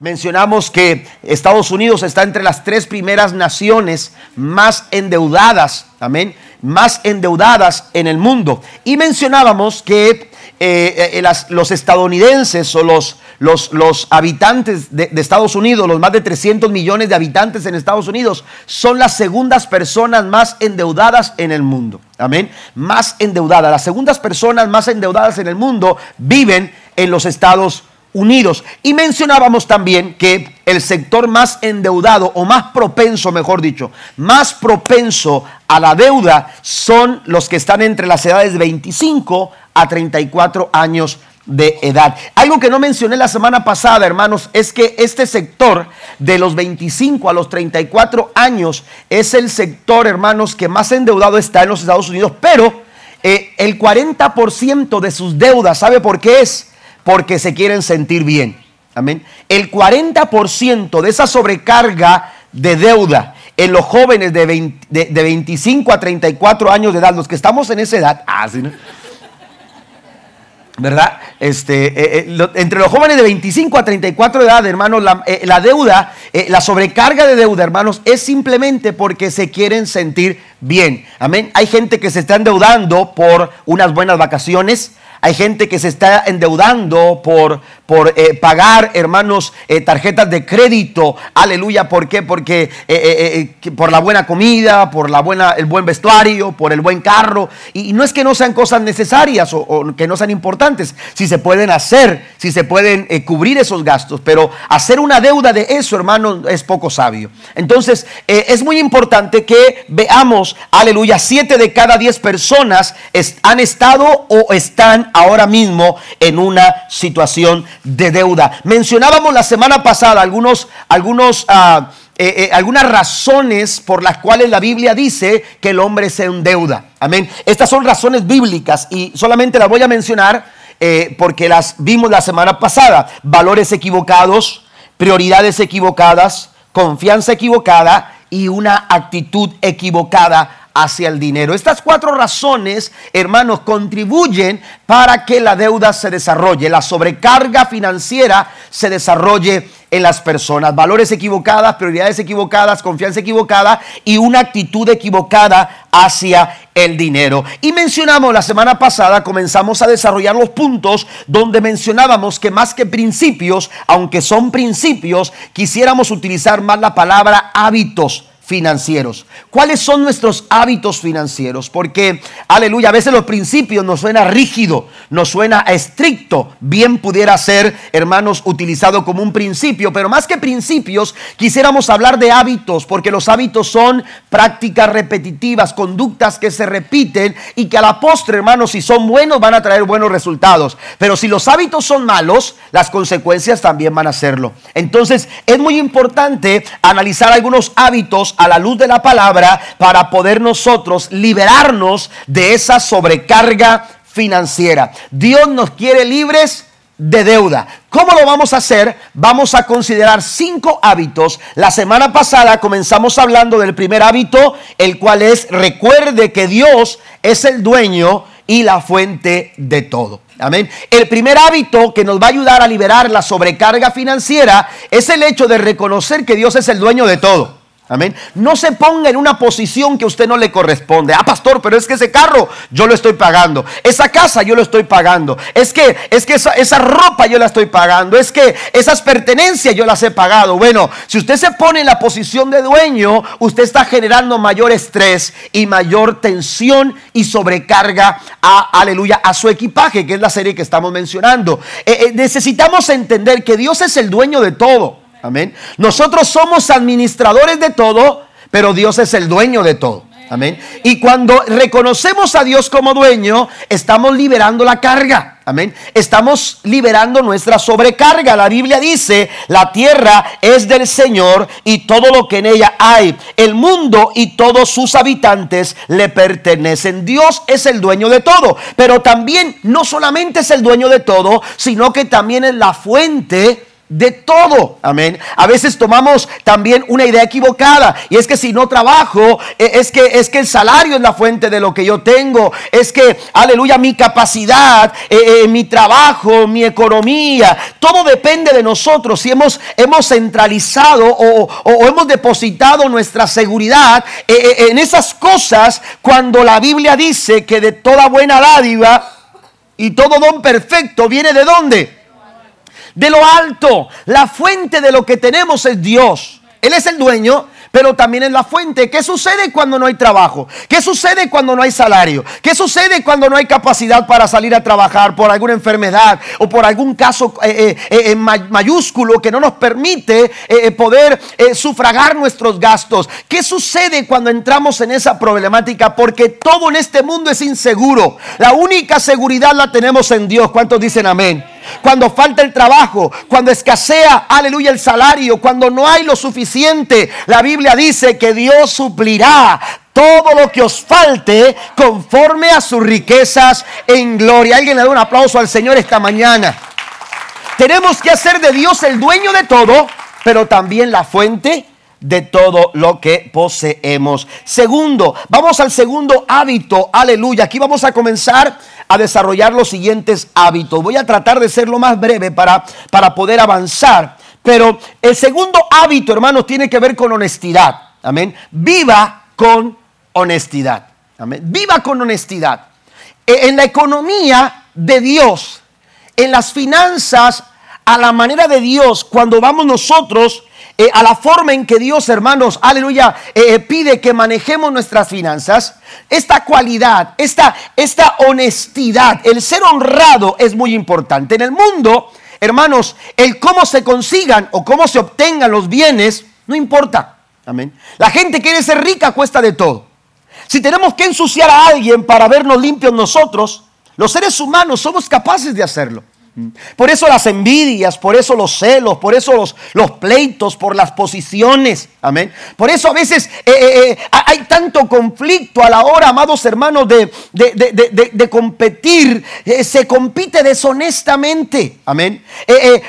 Mencionamos que Estados Unidos está entre las tres primeras naciones más endeudadas, amén, más endeudadas en el mundo. Y mencionábamos que eh, eh, los estadounidenses o los, los, los habitantes de, de, Estados Unidos, los más de 300 millones de habitantes en Estados Unidos, son las segundas personas más endeudadas en el mundo. Amén. Más endeudadas. Las segundas personas más endeudadas en el mundo viven en los Estados Unidos. Y mencionábamos también que el sector más endeudado o más propenso, mejor dicho, más propenso a la deuda son los que están entre las edades de 25 a 34 años de edad. Algo que no mencioné la semana pasada, hermanos, es que este sector de los 25 a los 34 años es el sector, hermanos, que más endeudado está en los Estados Unidos, pero eh, el 40% de sus deudas, ¿sabe por qué es? Porque se quieren sentir bien. Amén. El 40% de esa sobrecarga de deuda en los jóvenes de, 25 a 34 años de edad, los que estamos en esa edad, ah, ¿verdad? Este, eh, eh, entre los jóvenes de 25 a 34 de edad, hermanos, la, eh, deuda, la sobrecarga de deuda, hermanos, es simplemente porque se quieren sentir bien. Amén. Hay gente que se está endeudando por unas buenas vacaciones. Hay gente que se está endeudando por, por eh, pagar, hermanos, eh, tarjetas de crédito. Aleluya. ¿Por qué? Porque eh, por la buena comida, por la buena, el buen vestuario, por el buen carro. Y, no es que no sean cosas necesarias o, que no sean importantes. Si se pueden hacer, si se pueden cubrir esos gastos. Pero hacer una deuda de eso, hermanos, es poco sabio. Entonces, es muy importante que veamos, aleluya, siete de cada diez personas han estado o están ahora mismo en una situación de deuda. Mencionábamos la semana pasada algunos, algunos, ah, eh, eh, algunas razones por las cuales la Biblia dice que el hombre se endeuda. Amén. Estas son razones bíblicas y solamente las voy a mencionar eh, porque las vimos la semana pasada. Valores equivocados, prioridades equivocadas, confianza equivocada y una actitud equivocada hacia el dinero. Estas cuatro razones, hermanos, contribuyen para que la deuda se desarrolle, la sobrecarga financiera se desarrolle en las personas. Valores equivocadas, prioridades equivocadas, confianza equivocada y una actitud equivocada hacia el dinero. Y mencionamos la semana pasada, comenzamos a desarrollar los puntos donde mencionábamos que más que principios, aunque son principios, quisiéramos utilizar más la palabra hábitos financieros. ¿Cuáles son nuestros hábitos financieros? Porque, aleluya, a veces los principios nos suena rígido, nos suena estricto. Bien pudiera ser, hermanos, utilizado como un principio, pero más que principios, quisiéramos hablar de hábitos, porque los hábitos son prácticas repetitivas, conductas que se repiten y que a la postre, hermanos, si son buenos, van a traer buenos resultados. Pero si los hábitos son malos, las consecuencias también van a serlo. Entonces, es muy importante analizar algunos hábitos a la luz de la palabra para poder nosotros liberarnos de esa sobrecarga financiera. Dios nos quiere libres de deuda. ¿Cómo lo vamos a hacer? Vamos a considerar cinco hábitos. La semana pasada comenzamos hablando del primer hábito, el cual es recuerde que Dios es el dueño y la fuente de todo. Amén. El primer hábito que nos va a ayudar a liberar la sobrecarga financiera es el hecho de reconocer que Dios es el dueño de todo. Amén. No se ponga en una posición que usted no le corresponde. Ah, pastor, pero es que ese carro yo lo estoy pagando. Esa casa yo lo estoy pagando. Es que, es que esa, esa ropa yo la estoy pagando. Es que esas pertenencias yo las he pagado. Bueno, si usted se pone en la posición de dueño, usted está generando mayor estrés y mayor tensión y sobrecarga a, aleluya, a su equipaje, que es la serie que estamos mencionando. Eh, eh, necesitamos entender que Dios es el dueño de todo. Amén. Nosotros somos administradores de todo, pero Dios es el dueño de todo. Amén. Y cuando reconocemos a Dios como dueño, estamos liberando la carga. Amén. Estamos liberando nuestra sobrecarga. La Biblia dice, la tierra es del Señor y todo lo que en ella hay. El mundo y todos sus habitantes le pertenecen. Dios es el dueño de todo. Pero también no solamente es el dueño de todo, sino que también es la fuente de todo. Amén. A veces tomamos también una idea equivocada y es que si no trabajo, eh, es que es que el salario es la fuente de lo que yo tengo, es que aleluya mi capacidad, eh, eh, mi trabajo, mi economía, todo depende de nosotros. Si hemos hemos centralizado o, o hemos depositado nuestra seguridad en esas cosas cuando la Biblia dice que de toda buena dádiva y todo don perfecto viene de dónde? De lo alto. La fuente de lo que tenemos es Dios. Él es el dueño, pero también es la fuente. ¿Qué sucede cuando no hay trabajo? ¿Qué sucede cuando no hay salario? ¿Qué sucede cuando no hay capacidad para salir a trabajar por alguna enfermedad o por algún caso eh, eh, eh, mayúsculo que no nos permite poder sufragar nuestros gastos? ¿Qué sucede cuando entramos en esa problemática? Porque todo en este mundo es inseguro. La única seguridad la tenemos en Dios. ¿Cuántos dicen amén? Cuando falta el trabajo, cuando escasea, aleluya, el salario, cuando no hay lo suficiente, la Biblia dice que Dios suplirá todo lo que os falte conforme a sus riquezas en gloria. Alguien le da un aplauso al Señor esta mañana. Tenemos que hacer de Dios el dueño de todo, pero también la fuente de todo lo que poseemos. Segundo, vamos al segundo hábito, aleluya. Aquí vamos a comenzar a desarrollar los siguientes hábitos. Voy a tratar de ser lo más breve para, para poder avanzar. Pero el segundo hábito, hermanos, tiene que ver con honestidad. Amén. Viva con honestidad. Amén. Viva con honestidad. E, en la economía de Dios, en las finanzas, a la manera de Dios, cuando vamos nosotros eh, a la forma en que Dios, hermanos, aleluya, eh, eh, pide que manejemos nuestras finanzas, esta cualidad, esta, esta honestidad, el ser honrado es muy importante. En el mundo, hermanos, el cómo se consigan o cómo se obtengan los bienes, no importa. Amén. La gente quiere ser rica cuesta de todo. Si tenemos que ensuciar a alguien para vernos limpios nosotros, los seres humanos somos capaces de hacerlo. Por eso las envidias, por eso los celos, por eso los, los pleitos, por las posiciones. Amén. Por eso a veces eh, eh, eh, hay tanto conflicto a la hora, amados hermanos, de, de, competir. se compite deshonestamente. Amén.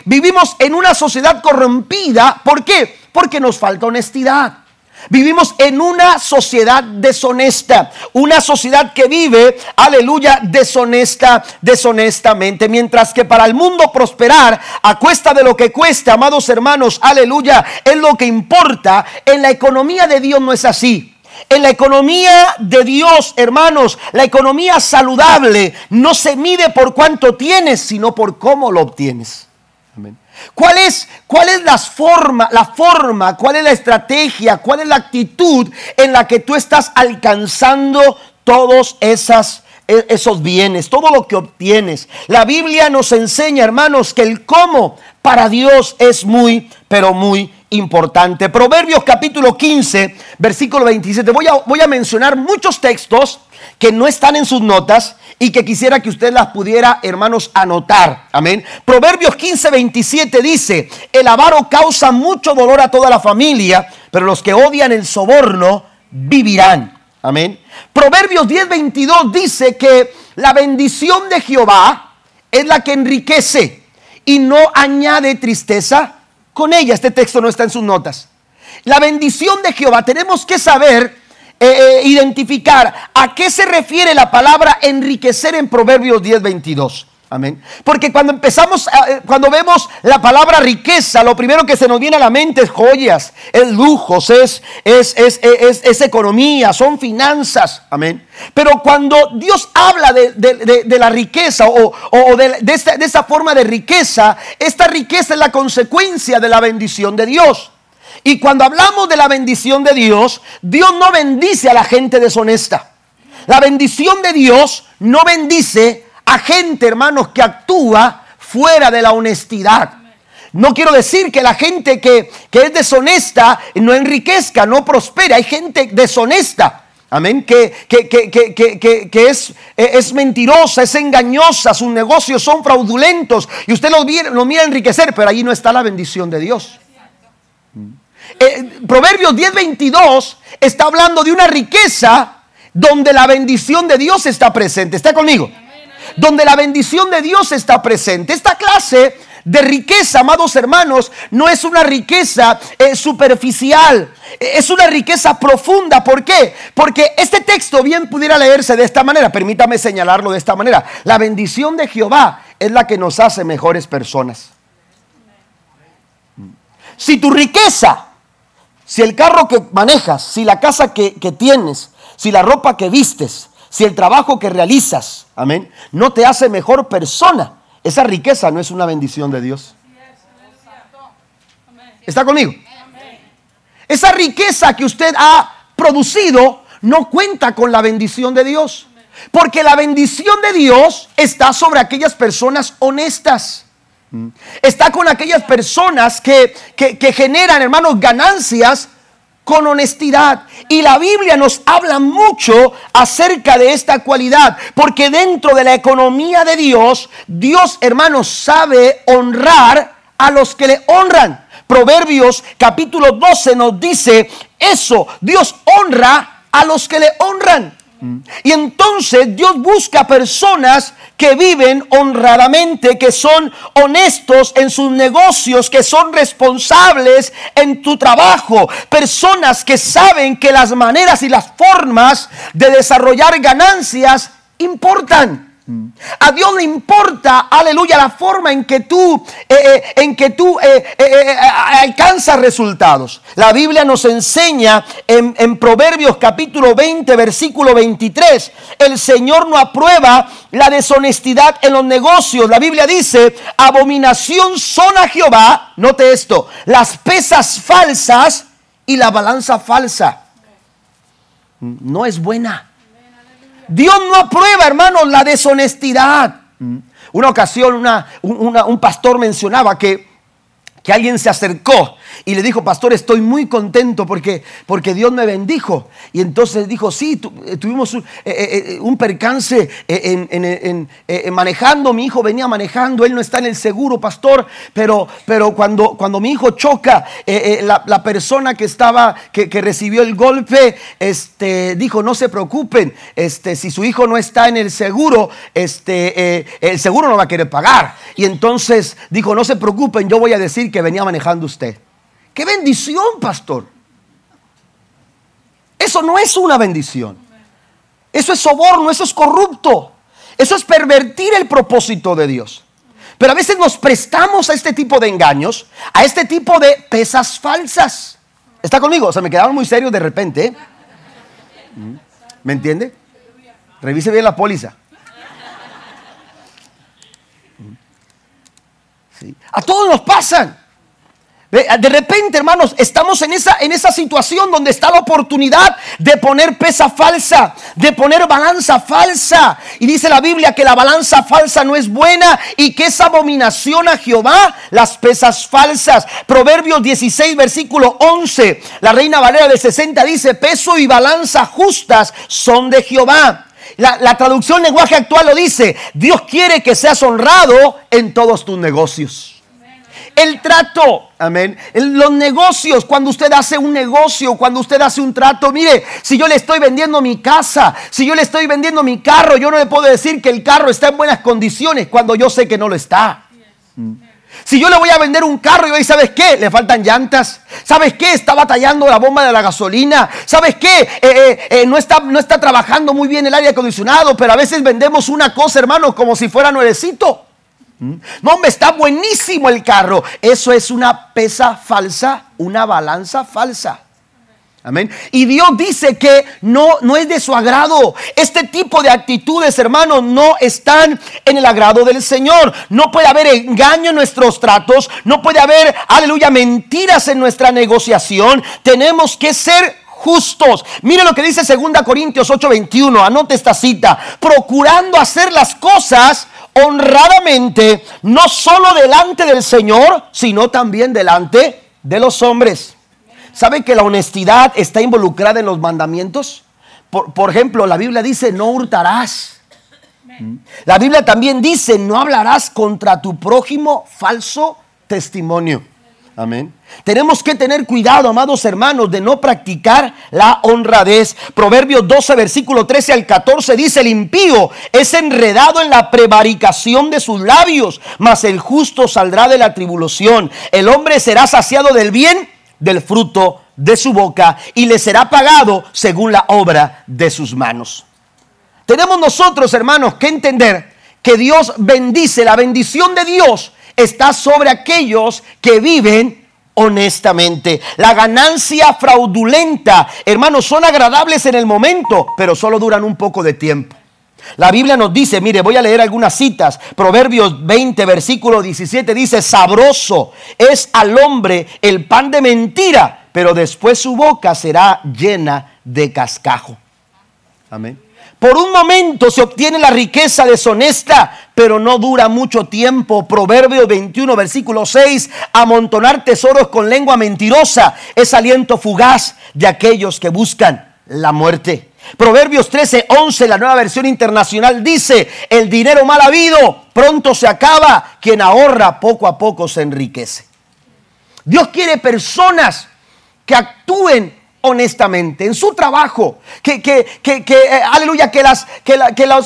vivimos en una sociedad corrompida. ¿Por qué? Porque nos falta honestidad. Vivimos en una sociedad deshonesta, una sociedad que vive, aleluya, deshonesta, deshonestamente, mientras que para el mundo prosperar a cuesta de lo que cueste, amados hermanos, aleluya, es lo que importa. En la economía de Dios no es así. En la economía de Dios, hermanos, la economía saludable no se mide por cuánto tienes, sino por cómo lo obtienes. ¿Cuál es, forma, la forma, cuál es la estrategia, cuál es la actitud en la que tú estás alcanzando todos e, esos bienes, todo lo que obtienes? La Biblia nos enseña, hermanos, que el cómo para Dios es muy, pero muy importante. Proverbios capítulo 15, versículo 27. Voy a, voy a mencionar muchos textos que no están en sus notas y que quisiera que usted las pudiera, hermanos, anotar. Amén. Proverbios 15, 27 dice, el avaro causa mucho dolor a toda la familia, pero los que odian el soborno vivirán. Amén. Proverbios 10, 22 dice que la bendición de Jehová es la que enriquece y no añade tristeza con ella. Este texto no está en sus notas. La bendición de Jehová, tenemos que saber eh, eh, identificar a qué se refiere la palabra enriquecer en Proverbios 10, 22. Amén. Porque cuando empezamos, eh, cuando vemos la palabra riqueza, lo primero que se nos viene a la mente es joyas, es lujos, es, es, es, economía, son finanzas. Amén. Pero cuando Dios habla de, la riqueza o, de, esta, de esa forma de riqueza, esta riqueza es la consecuencia de la bendición de Dios. Y cuando hablamos de la bendición de Dios, Dios no bendice a la gente deshonesta. La bendición de Dios no bendice a gente, hermanos, que actúa fuera de la honestidad. No quiero decir que la gente que, es deshonesta no enriquezca, no prospere. Hay gente deshonesta. Amén. Que, que, es, es, mentirosa, es engañosa, sus negocios son fraudulentos. Y usted lo, lo mira enriquecer, pero allí no está la bendición de Dios. Eh, Proverbios 10:22 está hablando de una riqueza donde la bendición de Dios está presente. ¿Está conmigo? Donde la bendición de Dios está presente. Esta clase de riqueza, amados hermanos, no es una riqueza eh, superficial, es una riqueza profunda. ¿Por qué? Porque este texto bien pudiera leerse de esta manera, permítame señalarlo de esta manera. La bendición de Jehová es la que nos hace mejores personas. Si tu riqueza, si el carro que manejas, si la casa que, que tienes, si la ropa que vistes, si el trabajo que realizas, amén, no te hace mejor persona, esa riqueza no es una bendición de Dios. ¿Está conmigo? Esa riqueza que usted ha producido no cuenta con la bendición de Dios. Porque la bendición de Dios está sobre aquellas personas honestas. Está con aquellas personas que, que, generan, hermanos, ganancias con honestidad. Y la Biblia nos habla mucho acerca de esta cualidad, porque dentro de la economía de Dios, Dios, hermanos, sabe honrar a los que le honran. Proverbios capítulo 12 nos dice eso, Dios honra a los que le honran. Y entonces Dios busca personas que viven honradamente, que son honestos en sus negocios, que son responsables en tu trabajo. Personas que saben que las maneras y las formas de desarrollar ganancias importan. A Dios le importa, aleluya, la forma en que tú, eh, eh, en que tú eh, alcanzas resultados. La Biblia nos enseña en, Proverbios capítulo 20, versículo 23, el Señor no aprueba la deshonestidad en los negocios. La Biblia dice, abominación son a Jehová, note esto, las pesas falsas y la balanza falsa. No es buena. Dios no aprueba, hermanos, la deshonestidad. Una ocasión un pastor mencionaba que, que alguien se acercó y le dijo, pastor, estoy muy contento porque, porque Dios me bendijo. Y entonces dijo, sí, eh, tuvimos un, eh, eh, percance en, manejando, mi hijo venía manejando, él no está en el seguro, pastor, pero, pero cuando, cuando mi hijo choca, la, persona que estaba, que, recibió el golpe, este, dijo, no se preocupen, este, si su hijo no está en el seguro, este, el seguro no va a querer pagar. Y entonces dijo, no se preocupen, yo voy a decir que venía manejando usted. ¡Qué bendición, pastor! Eso no es una bendición. Eso es soborno, eso es corrupto. Eso es pervertir el propósito de Dios. Pero a veces nos prestamos a este tipo de engaños, a este tipo de pesas falsas. ¿Está conmigo? O sea, me quedaron muy serios de repente. ¿eh? ¿Me entiende? Revise bien la póliza. A todos nos pasan. De repente, hermanos, estamos en esa, en esa situación donde está la oportunidad de poner pesa falsa, de poner balanza falsa. Y dice la Biblia que la balanza falsa no es buena y que es abominación a Jehová las pesas falsas. Proverbios 16, versículo 11. La Reina Valera de 60 dice, peso y balanza justas son de Jehová. La, la traducción lenguaje actual lo dice, Dios quiere que seas honrado en todos tus negocios. El trato, amén. Los negocios, cuando usted hace un negocio, cuando usted hace un trato, mire, si yo le estoy vendiendo mi casa, si yo le estoy vendiendo mi carro, yo no le puedo decir que el carro está en buenas condiciones cuando yo sé que no lo está. Si yo le voy a vender un carro y hoy, ¿sabes qué? Le faltan llantas. ¿Sabes qué? Está batallando la bomba de la gasolina. ¿Sabes qué? Eh, eh, eh, no, está, no está trabajando muy bien el aire acondicionado, pero a veces vendemos una cosa, hermano, como si fuera nuevecito. No, hombre, está buenísimo el carro. Eso es una pesa falsa, una balanza falsa. Amén. Y Dios dice que no, no es de su agrado. Este tipo de actitudes, hermanos, no están en el agrado del Señor. No puede haber engaño en nuestros tratos. No puede haber, aleluya, mentiras en nuestra negociación. Tenemos que ser justos. Mire lo que dice 2 Corintios 8:21. Anote esta cita. Procurando hacer las cosas honradamente, no solo delante del Señor, sino también delante de los hombres. ¿Sabe que la honestidad está involucrada en los mandamientos? Por, ejemplo, la Biblia dice, no hurtarás. La Biblia también dice, no hablarás contra tu prójimo falso testimonio. Amén. Tenemos que tener cuidado, amados hermanos, de no practicar la honradez. Proverbios 12, versículo 13 al 14 dice, el impío es enredado en la prevaricación de sus labios, mas el justo saldrá de la tribulación. El hombre será saciado del bien, del fruto de su boca, y le será pagado según la obra de sus manos. Tenemos nosotros, hermanos, que entender que Dios bendice, la bendición de Dios está sobre aquellos que viven honestamente. La ganancia fraudulenta, hermanos, son agradables en el momento, pero solo duran un poco de tiempo. La Biblia nos dice, mire, voy a leer algunas citas. Proverbios 20, versículo 17 dice, sabroso es al hombre el pan de mentira, pero después su boca será llena de cascajo. Amén. Por un momento se obtiene la riqueza deshonesta, pero no dura mucho tiempo. Proverbio 21, versículo 6. Amontonar tesoros con lengua mentirosa es aliento fugaz de aquellos que buscan la muerte. Proverbios 13, 11, la nueva versión internacional dice, el dinero mal habido pronto se acaba, quien ahorra poco a poco se enriquece. Dios quiere personas que actúen honestamente, en su trabajo, que, que, que, que eh, aleluya, que, las, que,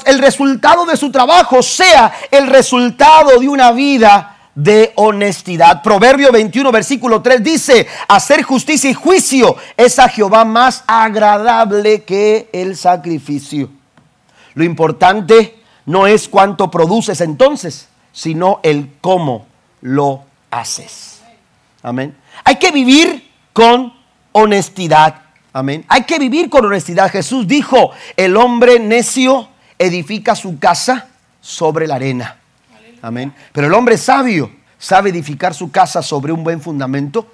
el resultado de su trabajo sea el resultado de una vida de honestidad. Proverbio 21, versículo 3 dice, hacer justicia y juicio es a Jehová más agradable que el sacrificio. Lo importante no es cuánto produces entonces, sino el cómo lo haces. Amén. Hay que vivir con honestidad. Amén. Hay que vivir con honestidad. Jesús dijo, el hombre necio edifica su casa sobre la arena. Amén. Pero el hombre sabio sabe edificar su casa sobre un buen fundamento.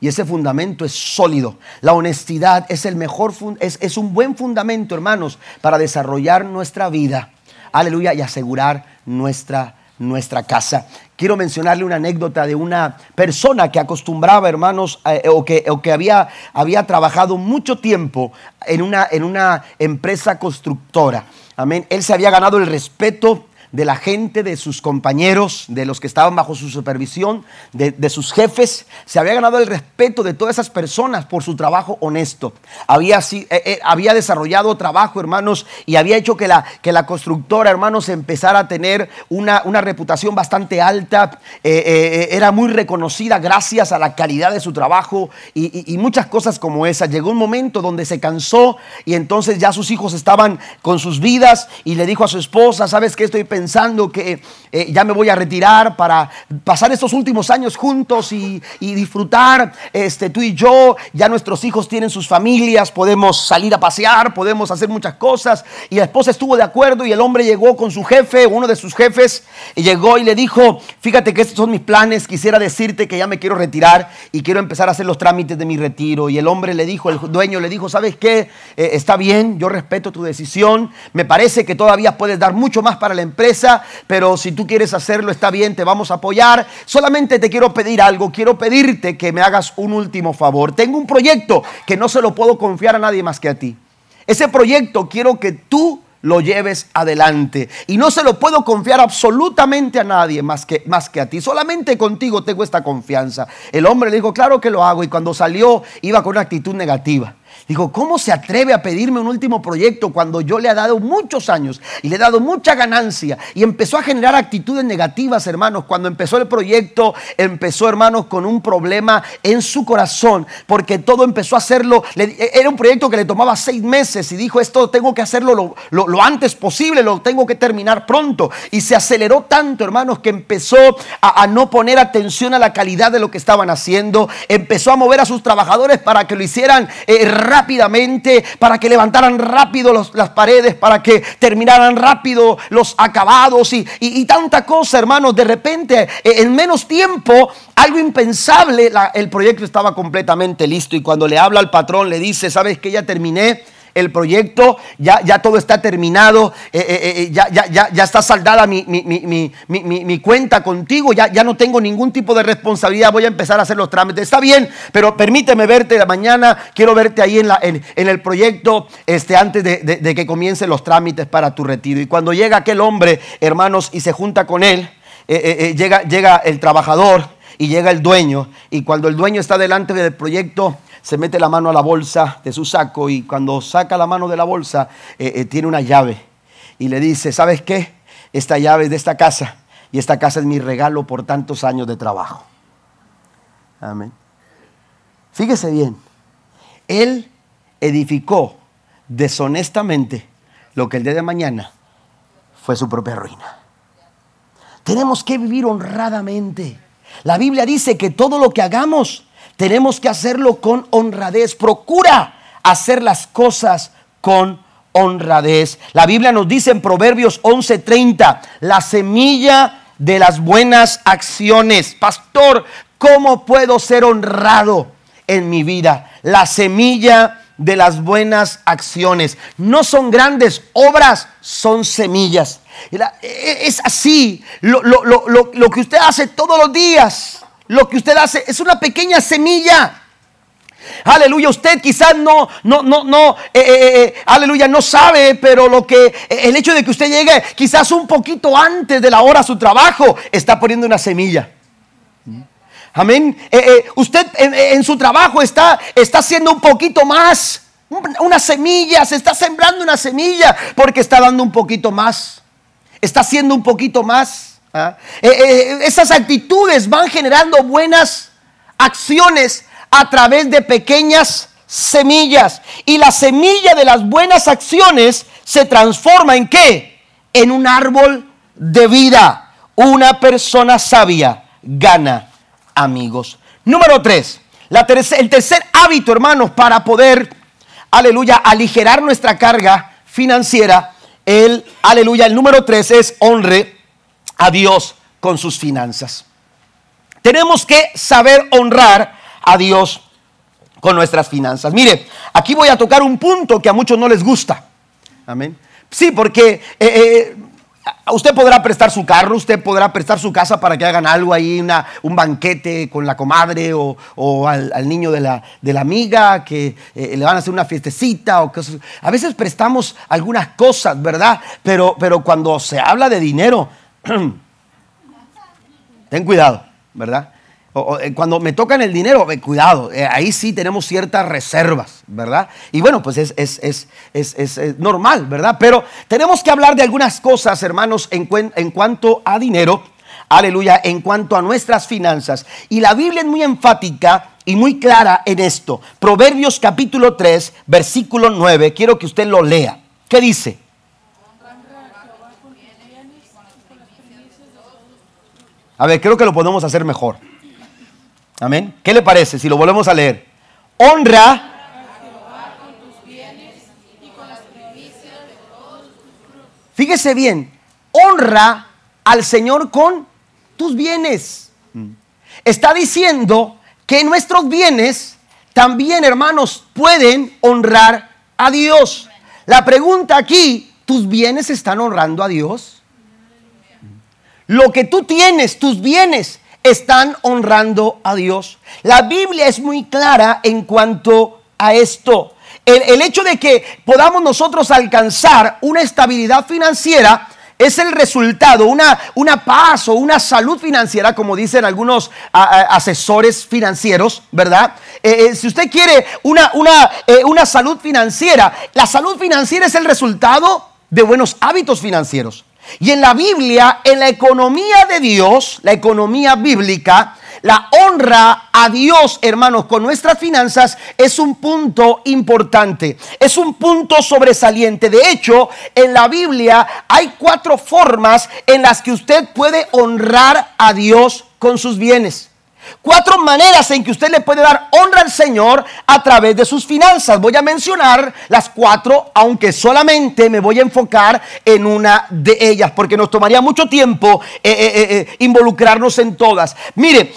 Y ese fundamento es sólido. La honestidad es el mejor, es, es un buen fundamento, hermanos, para desarrollar nuestra vida. Aleluya. Y asegurar nuestra nuestra casa. Quiero mencionarle una anécdota de una persona que acostumbraba, hermanos, eh, o que, o que había, había trabajado mucho tiempo en una, en una empresa constructora. Amén. Él se había ganado el respeto de la gente, de sus compañeros, de los que estaban bajo su supervisión, de, sus jefes. Se había ganado el respeto de todas esas personas por su trabajo honesto. Había, eh, eh, había desarrollado trabajo, hermanos, y había hecho que la, que la constructora, hermanos, empezara a tener una, una reputación bastante alta. Eh, era muy reconocida gracias a la calidad de su trabajo y, y muchas cosas como esa. Llegó un momento donde se cansó y entonces ya sus hijos estaban con sus vidas y le dijo a su esposa, ¿sabes qué estoy pensando? Pensando que eh, ya me voy a retirar para pasar estos últimos años juntos y, disfrutar, este, tú y yo, ya nuestros hijos tienen sus familias, podemos salir a pasear, podemos hacer muchas cosas. Y la esposa estuvo de acuerdo y el hombre llegó con su jefe, uno de sus jefes, y llegó y le dijo, fíjate que estos son mis planes, quisiera decirte que ya me quiero retirar y quiero empezar a hacer los trámites de mi retiro. Y el hombre le dijo, el dueño le dijo, ¿sabes qué? Eh, está bien, yo respeto tu decisión, me parece que todavía puedes dar mucho más para la empresa pero si tú quieres hacerlo está bien, te vamos a apoyar. Solamente te quiero pedir algo, quiero pedirte que me hagas un último favor. Tengo un proyecto que no se lo puedo confiar a nadie más que a ti. Ese proyecto quiero que tú lo lleves adelante. Y no se lo puedo confiar absolutamente a nadie más que, más que a ti. Solamente contigo tengo esta confianza. El hombre le dijo, claro que lo hago. Y cuando salió iba con una actitud negativa. Dijo, ¿cómo se atreve a pedirme un último proyecto cuando yo le he dado muchos años y le he dado mucha ganancia? Y empezó a generar actitudes negativas, hermanos. Cuando empezó el proyecto, empezó, hermanos, con un problema en su corazón, porque todo empezó a hacerlo. Era un proyecto que le tomaba seis meses y dijo, esto tengo que hacerlo lo, antes posible, lo tengo que terminar pronto. Y se aceleró tanto, hermanos, que empezó a, no poner atención a la calidad de lo que estaban haciendo. Empezó a mover a sus trabajadores para que lo hicieran eh, rápidamente, para que levantaran rápido las paredes, para que terminaran rápido los acabados y, y, tanta cosa, hermanos. De repente, eh, en menos tiempo, algo impensable, el proyecto estaba completamente listo. Y cuando le habla al patrón, le dice, ¿sabes que ya terminé? El proyecto, ya, ya todo está terminado, eh, eh, eh, ya, ya, ya, está saldada mi, mi, cuenta contigo, ya, ya no tengo ningún tipo de responsabilidad, voy a empezar a hacer los trámites. Está bien, pero permíteme verte la mañana, quiero verte ahí en, la, en, el proyecto este, antes de, de que comiencen los trámites para tu retiro. Y cuando llega aquel hombre, hermanos, y se junta con él, llega, llega el trabajador y llega el dueño y cuando el dueño está delante del proyecto se mete la mano a la bolsa de su saco y cuando saca la mano de la bolsa eh, eh, tiene una llave y le dice, ¿sabes qué? Esta llave es de esta casa y esta casa es mi regalo por tantos años de trabajo. Amén. Fíjese bien, él edificó deshonestamente lo que el día de mañana fue su propia ruina. Tenemos que vivir honradamente. La Biblia dice que todo lo que hagamos tenemos que hacerlo con honradez. Procura hacer las cosas con honradez. La Biblia nos dice en Proverbios 11:30, la semilla de las buenas acciones. Pastor, ¿cómo puedo ser honrado en mi vida? La semilla de las buenas acciones. No son grandes obras, son semillas. E, es así, lo, lo, que usted hace todos los días, lo que usted hace es una pequeña semilla. Aleluya, usted quizás no, no, no, no, eh, eh, eh, aleluya, no sabe, pero lo que, el hecho de que usted llegue quizás un poquito antes de la hora a su trabajo, está poniendo una semilla. Amén. usted en, su trabajo está, está haciendo un poquito más, una semilla, se está sembrando una semilla porque está dando un poquito más está haciendo un poquito más. ¿Ah? Eh, eh, esas actitudes van generando buenas acciones a través de pequeñas semillas. Y la semilla de las buenas acciones se transforma en qué? En un árbol de vida. Una persona sabia gana amigos. Número tres, la el tercer hábito, hermanos, para poder, aleluya, aligerar nuestra carga financiera el, aleluya, el número tres es honre a Dios con sus finanzas. Tenemos que saber honrar a Dios con nuestras finanzas. Mire, aquí voy a tocar un punto que a muchos no les gusta. Amén. Sí, porque eh, eh, Usted podrá prestar su carro, usted podrá prestar su casa para que hagan algo ahí, una, un banquete con la comadre o, al, niño de la, de la amiga que eh, le van a hacer una fiestecita o cosas. A veces prestamos algunas cosas, ¿verdad? Pero, pero cuando se habla de dinero, ten cuidado, ¿verdad? Eh, cuando me tocan el dinero, eh, cuidado, eh, ahí sí tenemos ciertas reservas, ¿verdad? Y bueno, pues es, es, normal, ¿verdad? Pero tenemos que hablar de algunas cosas, hermanos, en, en cuanto a dinero, aleluya, en cuanto a nuestras finanzas. Y la Biblia es muy enfática y muy clara en esto. Proverbios capítulo 3, versículo 9, quiero que usted lo lea. ¿Qué dice? A ver, creo que lo podemos hacer mejor. Amén. ¿Qué le parece si lo volvemos a leer? Honra. Fíjese bien, honra al Señor con tus bienes. Está diciendo que nuestros bienes también, hermanos, pueden honrar a Dios. La pregunta aquí, ¿tus bienes están honrando a Dios? Lo que tú tienes, tus bienes, están honrando a Dios. La Biblia es muy clara en cuanto a esto. El, hecho de que podamos nosotros alcanzar una estabilidad financiera es el resultado, una, una paz o una salud financiera, como dicen algunos asesores financieros, ¿verdad? Eh, eh, si usted quiere una, una, eh, una salud financiera, la salud financiera es el resultado de buenos hábitos financieros. Y en la Biblia, en la economía de Dios, la economía bíblica, la honra a Dios, hermanos, con nuestras finanzas es un punto importante, es un punto sobresaliente. De hecho, en la Biblia hay cuatro formas en las que usted puede honrar a Dios con sus bienes. Cuatro maneras en que usted le puede dar honra al Señor a través de sus finanzas. Voy a mencionar las cuatro, aunque solamente me voy a enfocar en una de ellas, porque nos tomaría mucho tiempo eh, eh, eh, involucrarnos en todas. Mire,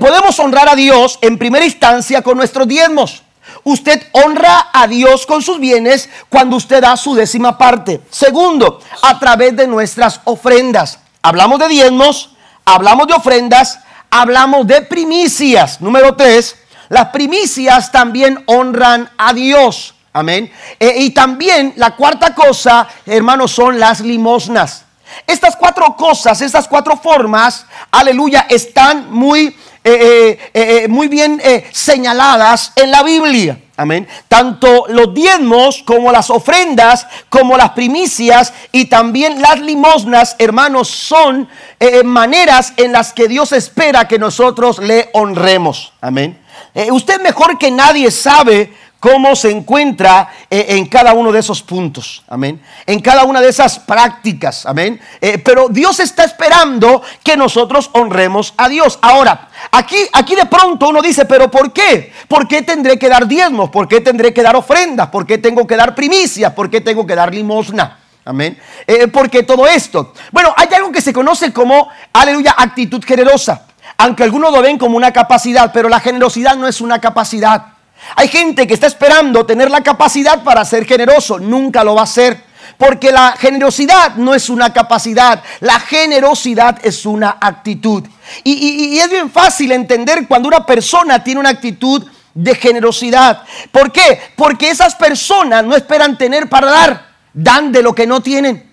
podemos honrar a Dios en primera instancia con nuestros diezmos. Usted honra a Dios con sus bienes cuando usted da su décima parte. Segundo, a través de nuestras ofrendas. Hablamos de diezmos, hablamos de ofrendas hablamos de primicias. Número tres, las primicias también honran a Dios. Amén. Eh, y también la cuarta cosa, hermanos, son las limosnas. Estas cuatro cosas, estas cuatro formas, aleluya, están muy eh, eh, eh, muy bien señaladas en la Biblia. Amén. Tanto los diezmos como las ofrendas, como las primicias y también las limosnas, hermanos, son maneras en las que Dios espera que nosotros le honremos. Amén. usted mejor que nadie sabe cómo se encuentra eh, en cada uno de esos puntos, amén, en cada una de esas prácticas, amén. Eh, pero Dios está esperando que nosotros honremos a Dios. Ahora, aquí, aquí de pronto uno dice, pero ¿por qué? ¿Por qué tendré que dar diezmos? ¿Por qué tendré que dar ofrendas? ¿Por qué tengo que dar primicias? ¿Por qué tengo que dar limosna? Amén. Eh, porque todo esto. Bueno, hay algo que se conoce como, aleluya, actitud generosa. Aunque algunos lo ven como una capacidad, pero la generosidad no es una capacidad. Hay gente que está esperando tener la capacidad para ser generoso, nunca lo va a ser. Porque la generosidad no es una capacidad, la generosidad es una actitud. Y, es bien fácil entender cuando una persona tiene una actitud de generosidad. ¿Por qué? Porque esas personas no esperan tener para dar, dan de lo que no tienen.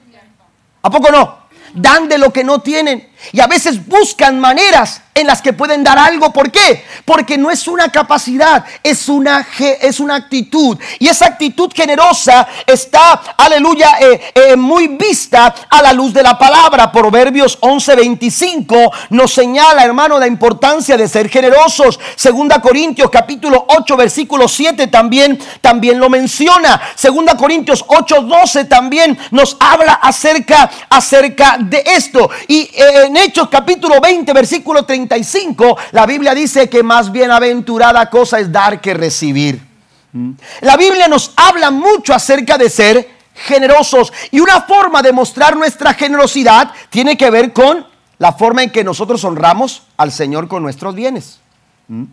¿A poco no? Dan de lo que no tienen. Y a veces buscan maneras en las que pueden dar algo. ¿Por qué? Porque no es una capacidad, es una, es una actitud. Y esa actitud generosa está, aleluya, eh, eh, muy vista a la luz de la palabra. Proverbios 11:25 nos señala, hermano, la importancia de ser generosos. Segunda Corintios capítulo 8, versículo 7 también, también lo menciona. Segunda Corintios 8:12 también nos habla acerca, acerca de esto. Y eh, en Hechos capítulo 20, versículo 35, la Biblia dice que más bienaventurada cosa es dar que recibir. ¿Mm? La Biblia nos habla mucho acerca de ser generosos y una forma de mostrar nuestra generosidad tiene que ver con la forma en que nosotros honramos al Señor con nuestros bienes. ¿Mm?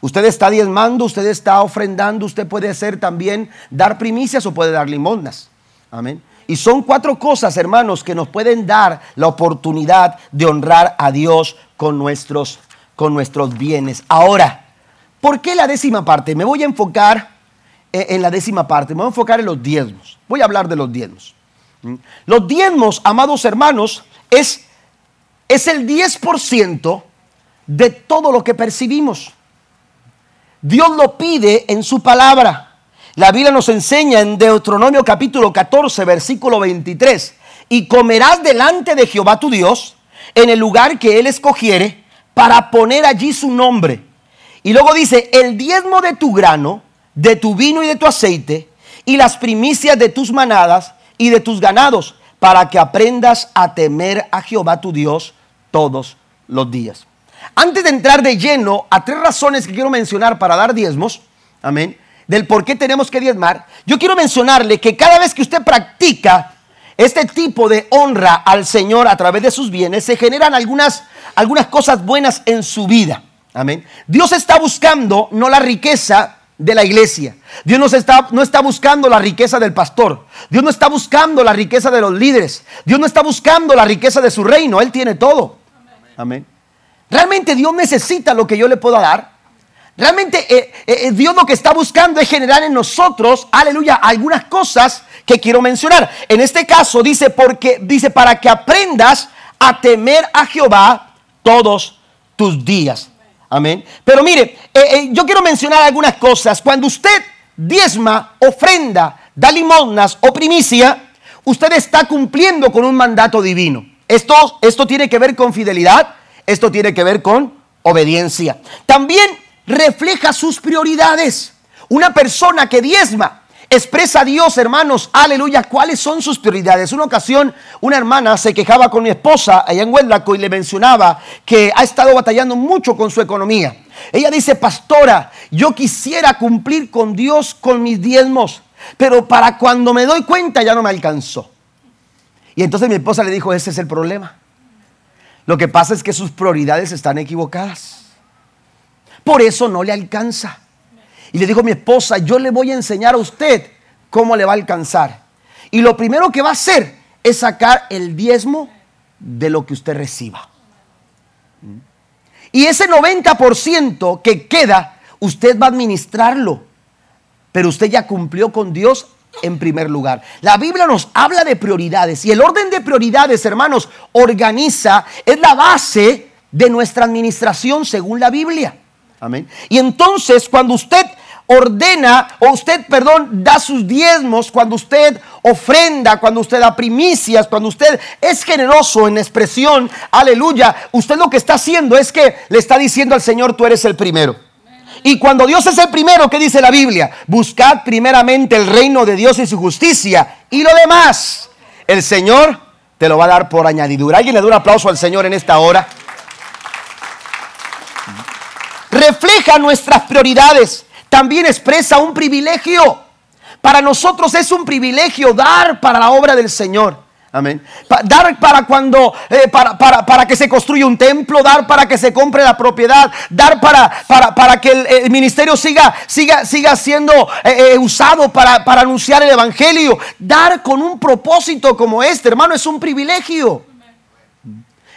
Usted está diezmando, usted está ofrendando, usted puede hacer también dar primicias o puede dar limosnas. Amén. Y son cuatro cosas, hermanos, que nos pueden dar la oportunidad de honrar a Dios con nuestros, con nuestros bienes. Ahora, ¿por qué la décima parte? Me voy a enfocar eh, en la décima parte, me voy a enfocar en los diezmos. Voy a hablar de los diezmos. ¿Mm? Los diezmos, amados hermanos, es, es el 10% de todo lo que percibimos. Dios lo pide en su palabra. La Biblia nos enseña en Deuteronomio capítulo 14, versículo 23, y comerás delante de Jehová tu Dios en el lugar que él escogiere para poner allí su nombre. Y luego dice, el diezmo de tu grano, de tu vino y de tu aceite, y las primicias de tus manadas y de tus ganados, para que aprendas a temer a Jehová tu Dios todos los días. Antes de entrar de lleno a tres razones que quiero mencionar para dar diezmos, amén, del por qué tenemos que diezmar, yo quiero mencionarle que cada vez que usted practica este tipo de honra al Señor a través de sus bienes, se generan algunas, algunas cosas buenas en su vida. Amén. Dios está buscando no la riqueza de la iglesia. Dios no está, no está buscando la riqueza del pastor. Dios no está buscando la riqueza de los líderes. Dios no está buscando la riqueza de su reino. Él tiene todo. Amén. Realmente Dios necesita lo que yo le puedo dar. Realmente eh, eh, eh, Dios lo que está buscando es generar en nosotros, aleluya, algunas cosas que quiero mencionar. En este caso dice porque dice para que aprendas a temer a Jehová todos tus días. Amén. Pero mire, yo quiero mencionar algunas cosas. Cuando usted diezma, ofrenda, da limosnas o primicia, usted está cumpliendo con un mandato divino. Esto, esto tiene que ver con fidelidad, esto tiene que ver con obediencia. También refleja sus prioridades. Una persona que diezma expresa a Dios, hermanos, aleluya, cuáles son sus prioridades. Una ocasión, una hermana se quejaba con mi esposa allá en Huelvaco y le mencionaba que ha estado batallando mucho con su economía. Ella dice, pastora, yo quisiera cumplir con Dios con mis diezmos, pero para cuando me doy cuenta ya no me alcanzó. Y entonces mi esposa le dijo, ese es el problema. Lo que pasa es que sus prioridades están equivocadas. Por eso no le alcanza. Y le dijo mi esposa, yo le voy a enseñar a usted cómo le va a alcanzar. Y lo primero que va a hacer es sacar el diezmo de lo que usted reciba. Y ese 90% que queda, usted va a administrarlo. Pero usted ya cumplió con Dios en primer lugar. La Biblia nos habla de prioridades y el orden de prioridades, hermanos, organiza, es la base de nuestra administración según la Biblia. Y entonces cuando usted ordena, o usted, perdón, da sus diezmos, cuando usted ofrenda, cuando usted da primicias, cuando usted es generoso en expresión, aleluya, usted lo que está haciendo es que le está diciendo al Señor, tú eres el primero. Y cuando Dios es el primero, ¿qué dice la Biblia? Buscad primeramente el reino de Dios y su justicia. Y lo demás, el Señor te lo va a dar por añadidura. ¿Alguien le da un aplauso al Señor en esta hora? Refleja nuestras prioridades también expresa un privilegio. Para nosotros es un privilegio dar para la obra del Señor. Amén. Dar para cuando, eh, para, para, que se construya un templo, dar para que se compre la propiedad, dar para, para, para que el, ministerio siga, siga, siga siendo eh, eh, usado para, para anunciar el Evangelio. Dar con un propósito como este, hermano, es un privilegio.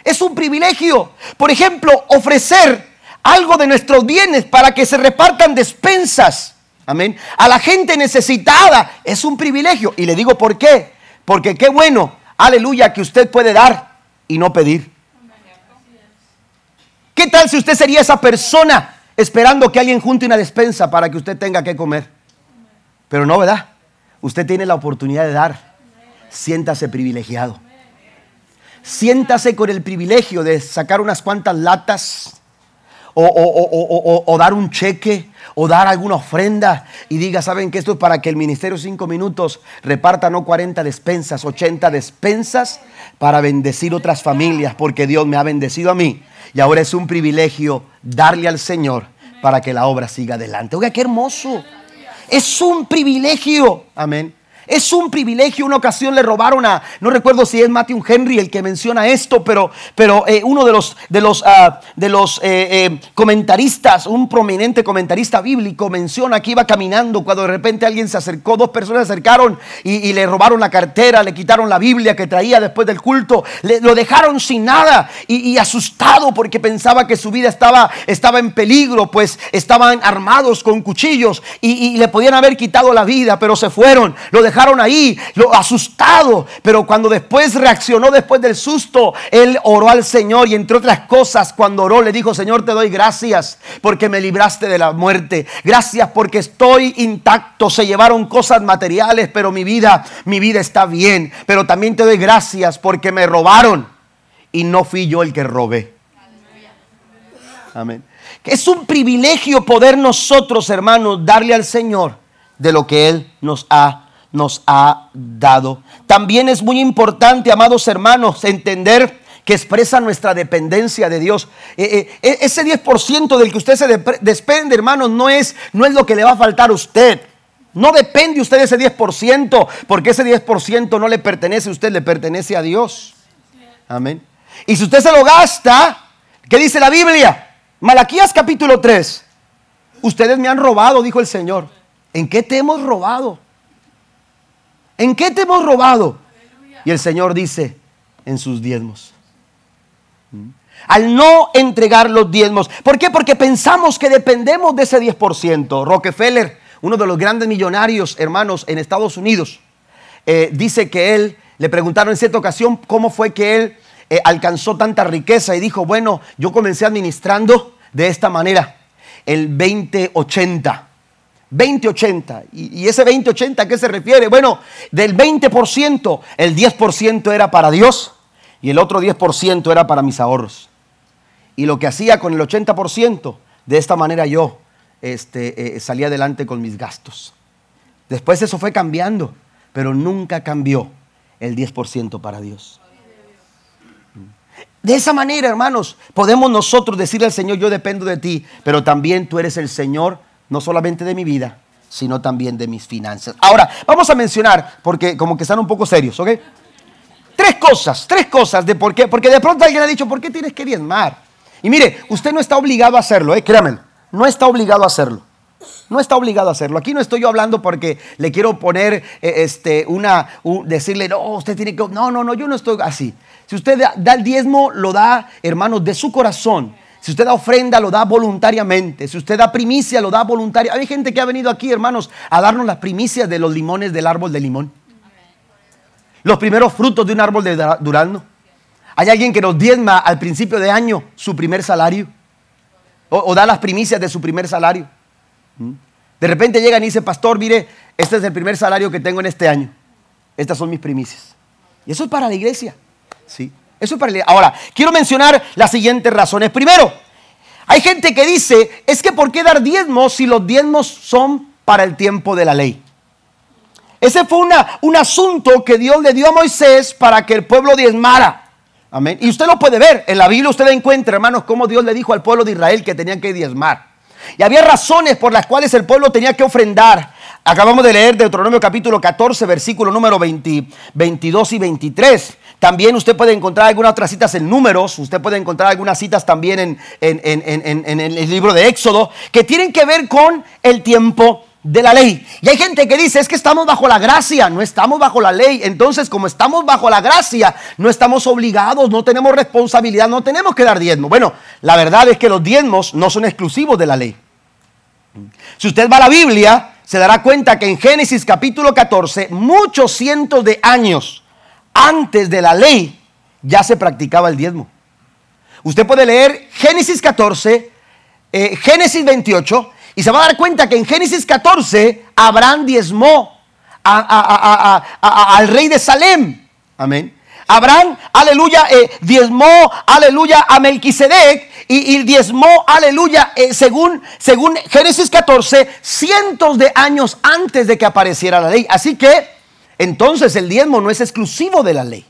Es un privilegio. Por ejemplo, ofrecer algo de nuestros bienes para que se repartan despensas. Amén. A la gente necesitada es un privilegio. Y le digo por qué. Porque qué bueno, aleluya, que usted puede dar y no pedir. ¿Qué tal si usted sería esa persona esperando que alguien junte una despensa para que usted tenga que comer? Pero no, ¿verdad? Usted tiene la oportunidad de dar. Siéntase privilegiado. Siéntase con el privilegio de sacar unas cuantas latas o, dar un cheque o dar alguna ofrenda y diga, ¿saben que esto es para que el ministerio cinco minutos reparta no 40 despensas, 80 despensas para bendecir otras familias porque Dios me ha bendecido a mí y ahora es un privilegio darle al Señor para que la obra siga adelante. Oiga, qué hermoso. Es un privilegio. Amén. Es un privilegio. Una ocasión le robaron a, no recuerdo si es Matthew Henry el que menciona esto, pero, pero eh, uno de los, de los, ah, de los eh, eh, comentaristas, un prominente comentarista bíblico, menciona que iba caminando cuando de repente alguien se acercó, dos personas se acercaron y, le robaron la cartera, le quitaron la Biblia que traía después del culto, lo dejaron sin nada y, asustado porque pensaba que su vida estaba, estaba en peligro, pues estaban armados con cuchillos y, y le podían haber quitado la vida, pero se fueron, lo dejaron dejaron ahí, lo, asustado. Pero cuando después reaccionó, después del susto, él oró al Señor y entre otras cosas, cuando oró, le dijo, Señor, te doy gracias porque me libraste de la muerte. Gracias porque estoy intacto. Se llevaron cosas materiales, pero mi vida, mi vida está bien. Pero también te doy gracias porque me robaron y no fui yo el que robé. Amén. Es un privilegio poder nosotros, hermanos, darle al Señor de lo que Él nos ha nos ha dado. También es muy importante, amados hermanos, entender que expresa nuestra dependencia de Dios. Eh, eh, e, ese 10% del que usted se despende, hermanos, no es, no es lo que le va a faltar a usted. No depende usted de ese 10%, porque ese 10% no le pertenece a usted, le pertenece a Dios. Amén. Y si usted se lo gasta, ¿qué dice la Biblia? Malaquías capítulo 3. Ustedes me han robado, dijo el Señor. ¿En qué te hemos robado? ¿En qué te hemos robado? Y el Señor dice, en sus diezmos. ¿Mm? Al no entregar los diezmos. ¿Por qué? Porque pensamos que dependemos de ese 10%. Rockefeller, uno de los grandes millonarios, hermanos, en Estados Unidos, eh, dice que él, le preguntaron en cierta ocasión cómo fue que él eh, alcanzó tanta riqueza y dijo, bueno, yo comencé administrando de esta manera, el 2080. 20-80. ¿Y, ese 20-80 a qué se refiere? Bueno, del 20%, el 10% era para Dios y el otro 10% era para mis ahorros. Y lo que hacía con el 80%, de esta manera yo este, eh, salía adelante con mis gastos. Después eso fue cambiando, pero nunca cambió el 10% para Dios. De esa manera, hermanos, podemos nosotros decirle al Señor, yo dependo de ti, pero también tú eres el Señor no solamente de mi vida, sino también de mis finanzas. Ahora, vamos a mencionar, porque como que están un poco serios, ¿ok? Tres cosas, tres cosas de por qué, porque de pronto alguien ha dicho, ¿por qué tienes que diezmar? Y mire, usted no está obligado a hacerlo, ¿eh? créamelo, no está obligado a hacerlo. No está obligado a hacerlo. Aquí no estoy yo hablando porque le quiero poner, eh, este, una, decirle, no, usted tiene que, no, no, no, yo no estoy así. Si usted da el diezmo, lo da, hermanos, de su corazón si usted da ofrenda, lo da voluntariamente. Si usted da primicia, lo da voluntariamente. Hay gente que ha venido aquí, hermanos, a darnos las primicias de los limones del árbol de limón. Los primeros frutos de un árbol de durazno. Hay alguien que nos diezma al principio de año su primer salario. O, da las primicias de su primer salario. ¿Mm? De repente llegan y dicen, pastor, mire, este es el primer salario que tengo en este año. Estas son mis primicias. Y eso es para la iglesia. ¿sí? Eso es para iglesia. Ahora, quiero mencionar las siguientes razones. Primero, hay gente que dice, es que ¿por qué dar diezmos si los diezmos son para el tiempo de la ley? Ese fue una, un asunto que Dios le dio a Moisés para que el pueblo diezmara. Amén. Y usted lo puede ver. En la Biblia usted encuentra, hermanos, cómo Dios le dijo al pueblo de Israel que tenían que diezmar. Y había razones por las cuales el pueblo tenía que ofrendar. Acabamos de leer Deuteronomio capítulo 14, versículo número 22 y 23. También usted puede encontrar algunas otras citas en números, usted puede encontrar algunas citas también en, el libro de Éxodo, que tienen que ver con el tiempo de la ley. Y hay gente que dice, es que estamos bajo la gracia, no estamos bajo la ley. Entonces, como estamos bajo la gracia, no estamos obligados, no tenemos responsabilidad, no tenemos que dar diezmo. Bueno, la verdad es que los diezmos no son exclusivos de la ley. Si usted va a la Biblia, se dará cuenta que en Génesis capítulo 14, muchos cientos de años antes de la ley, ya se practicaba el diezmo. Usted puede leer Génesis 14, eh, Génesis 28, y se va a dar cuenta que en Génesis 14 Abraham diezmó al rey de Salem. Amén. Abraham, aleluya, eh, diezmó, aleluya, a Melquisedec y, diezmó, aleluya, eh, según, según Génesis 14, cientos de años antes de que apareciera la ley. Así que, entonces el diezmo no es exclusivo de la ley.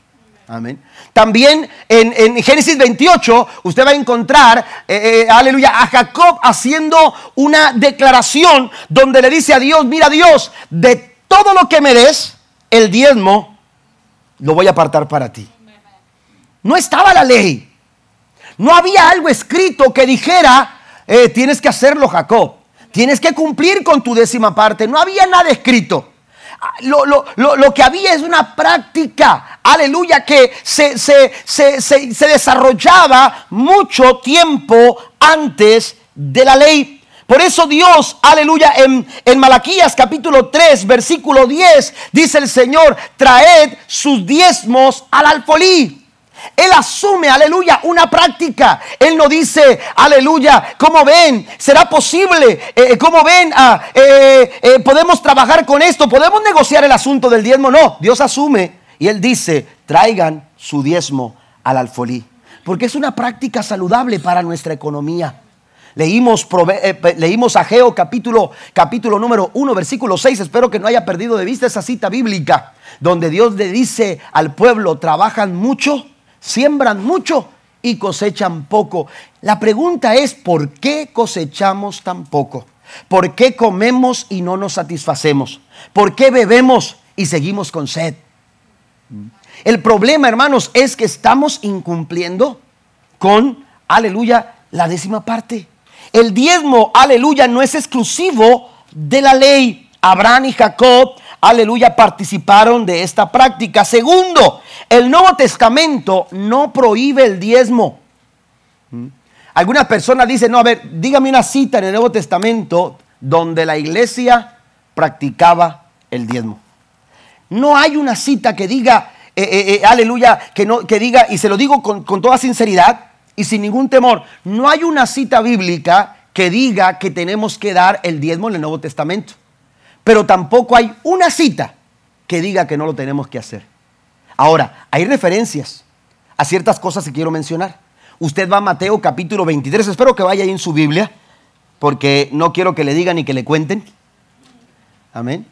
Amén. También en, Génesis 28 usted va a encontrar, eh, eh, aleluya, a Jacob haciendo una declaración donde le dice a Dios, mira Dios, de todo lo que me des, el diezmo lo voy a apartar para ti. No estaba la ley. No había algo escrito que dijera, eh, tienes que hacerlo Jacob. Tienes que cumplir con tu décima parte. No había nada escrito lo, que había es una práctica, aleluya, que se, desarrollaba mucho tiempo antes de la ley. Por eso Dios, aleluya, en, en, Malaquías capítulo 3, versículo 10, dice el Señor, traed sus diezmos al alfolí. Él asume, aleluya, una práctica. Él no dice, aleluya, ¿cómo ven? ¿Será posible? Eh, ¿Cómo ven? Ah, eh, eh, ¿Podemos trabajar con esto? ¿Podemos negociar el asunto del diezmo? No, Dios asume y Él dice, traigan su diezmo al alfolí. Porque es una práctica saludable para nuestra economía. Leímos, leímos Ageo capítulo, capítulo número 1, versículo 6. Espero que no haya perdido de vista esa cita bíblica, donde Dios le dice al pueblo, trabajan mucho siembran mucho y cosechan poco. La pregunta es, ¿por qué cosechamos tan poco? ¿Por qué comemos y no nos satisfacemos? ¿Por qué bebemos y seguimos con sed? El problema, hermanos, es que estamos incumpliendo con, aleluya, la décima parte. El diezmo, aleluya, no es exclusivo de la ley. Abraham y Jacob aleluya, participaron de esta práctica. Segundo, el Nuevo Testamento no prohíbe el diezmo. ¿Mm? Algunas personas dicen, no, a ver, dígame una cita en el Nuevo Testamento donde la iglesia practicaba el diezmo. No hay una cita que diga, eh, eh, eh, aleluya, que, no, que diga, y se lo digo con, con toda sinceridad y sin ningún temor, no hay una cita bíblica que diga que tenemos que dar el diezmo en el Nuevo Testamento pero tampoco hay una cita que diga que no lo tenemos que hacer. Ahora, hay referencias a ciertas cosas que quiero mencionar. Usted va a Mateo capítulo 23, espero que vaya ahí en su Biblia, porque no quiero que le digan ni que le cuenten. Amén.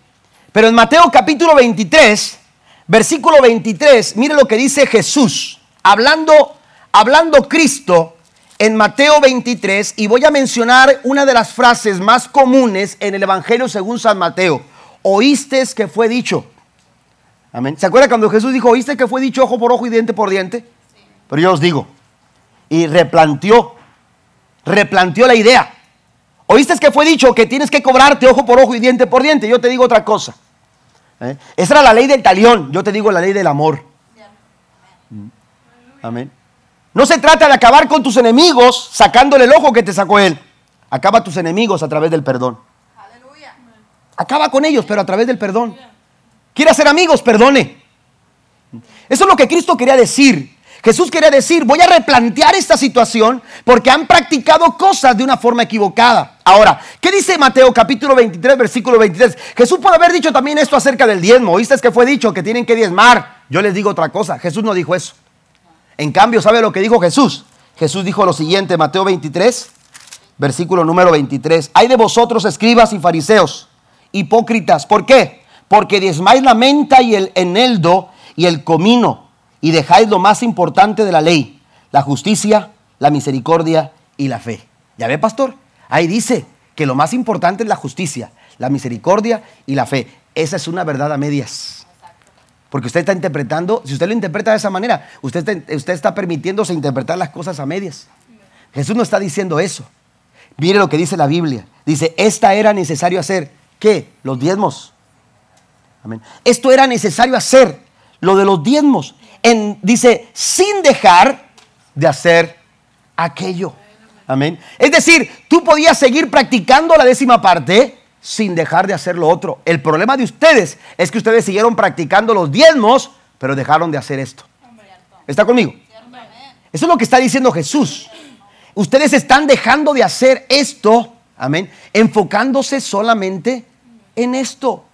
Pero en Mateo capítulo 23, versículo 23, mire lo que dice Jesús, hablando, hablando Cristo en Mateo 23 y voy a mencionar una de las frases más comunes en el Evangelio según San Mateo. Oíste que fue dicho. Amén. ¿Se acuerda cuando Jesús dijo, oíste que fue dicho ojo por ojo y diente por diente? Pero yo os digo. Y replanteó, replanteó la idea. Oíste que fue dicho que tienes que cobrarte ojo por ojo y diente por diente. Yo te digo otra cosa. ¿Eh? Esa era la ley del talión. Yo te digo la ley del amor. Amén. No se trata de acabar con tus enemigos sacándole el ojo que te sacó él. Acaba tus enemigos a través del perdón. Acaba con ellos, pero a través del perdón. Quiere hacer amigos, perdone. Eso es lo que Cristo quería decir. Jesús quiere decir, voy a replantear esta situación porque han practicado cosas de una forma equivocada. Ahora, ¿qué dice Mateo capítulo 23, versículo 23? Jesús puede haber dicho también esto acerca del diezmo. ¿Oíste que fue dicho que tienen que diezmar? Yo les digo otra cosa. Jesús no dijo eso. En cambio, ¿sabe lo que dijo Jesús? Jesús dijo lo siguiente, Mateo 23, versículo número 23. Hay de vosotros escribas y fariseos, hipócritas. ¿Por qué? Porque diezmáis la menta y el eneldo y el comino y dejáis lo más importante de la ley, la justicia, la misericordia y la fe. ¿Ya ve, pastor? Ahí dice que lo más importante es la justicia, la misericordia y la fe. Esa es una verdad a medias. Porque usted está interpretando, si usted lo interpreta de esa manera, usted está, usted está permitiéndose interpretar las cosas a medias. Jesús no está diciendo eso. Mire lo que dice la Biblia. Dice, esta era necesario hacer. ¿Qué? Los diezmos. Amén. Esto era necesario hacer, lo de los diezmos dice, sin dejar de hacer aquello. Amén. Es decir, tú podías seguir practicando la décima parte sin dejar de hacer lo otro. El problema de ustedes es que ustedes siguieron practicando los diezmos, pero dejaron de hacer esto. ¿Está conmigo? Eso es lo que está diciendo Jesús. Ustedes están dejando de hacer esto, amén, enfocándose solamente en esto.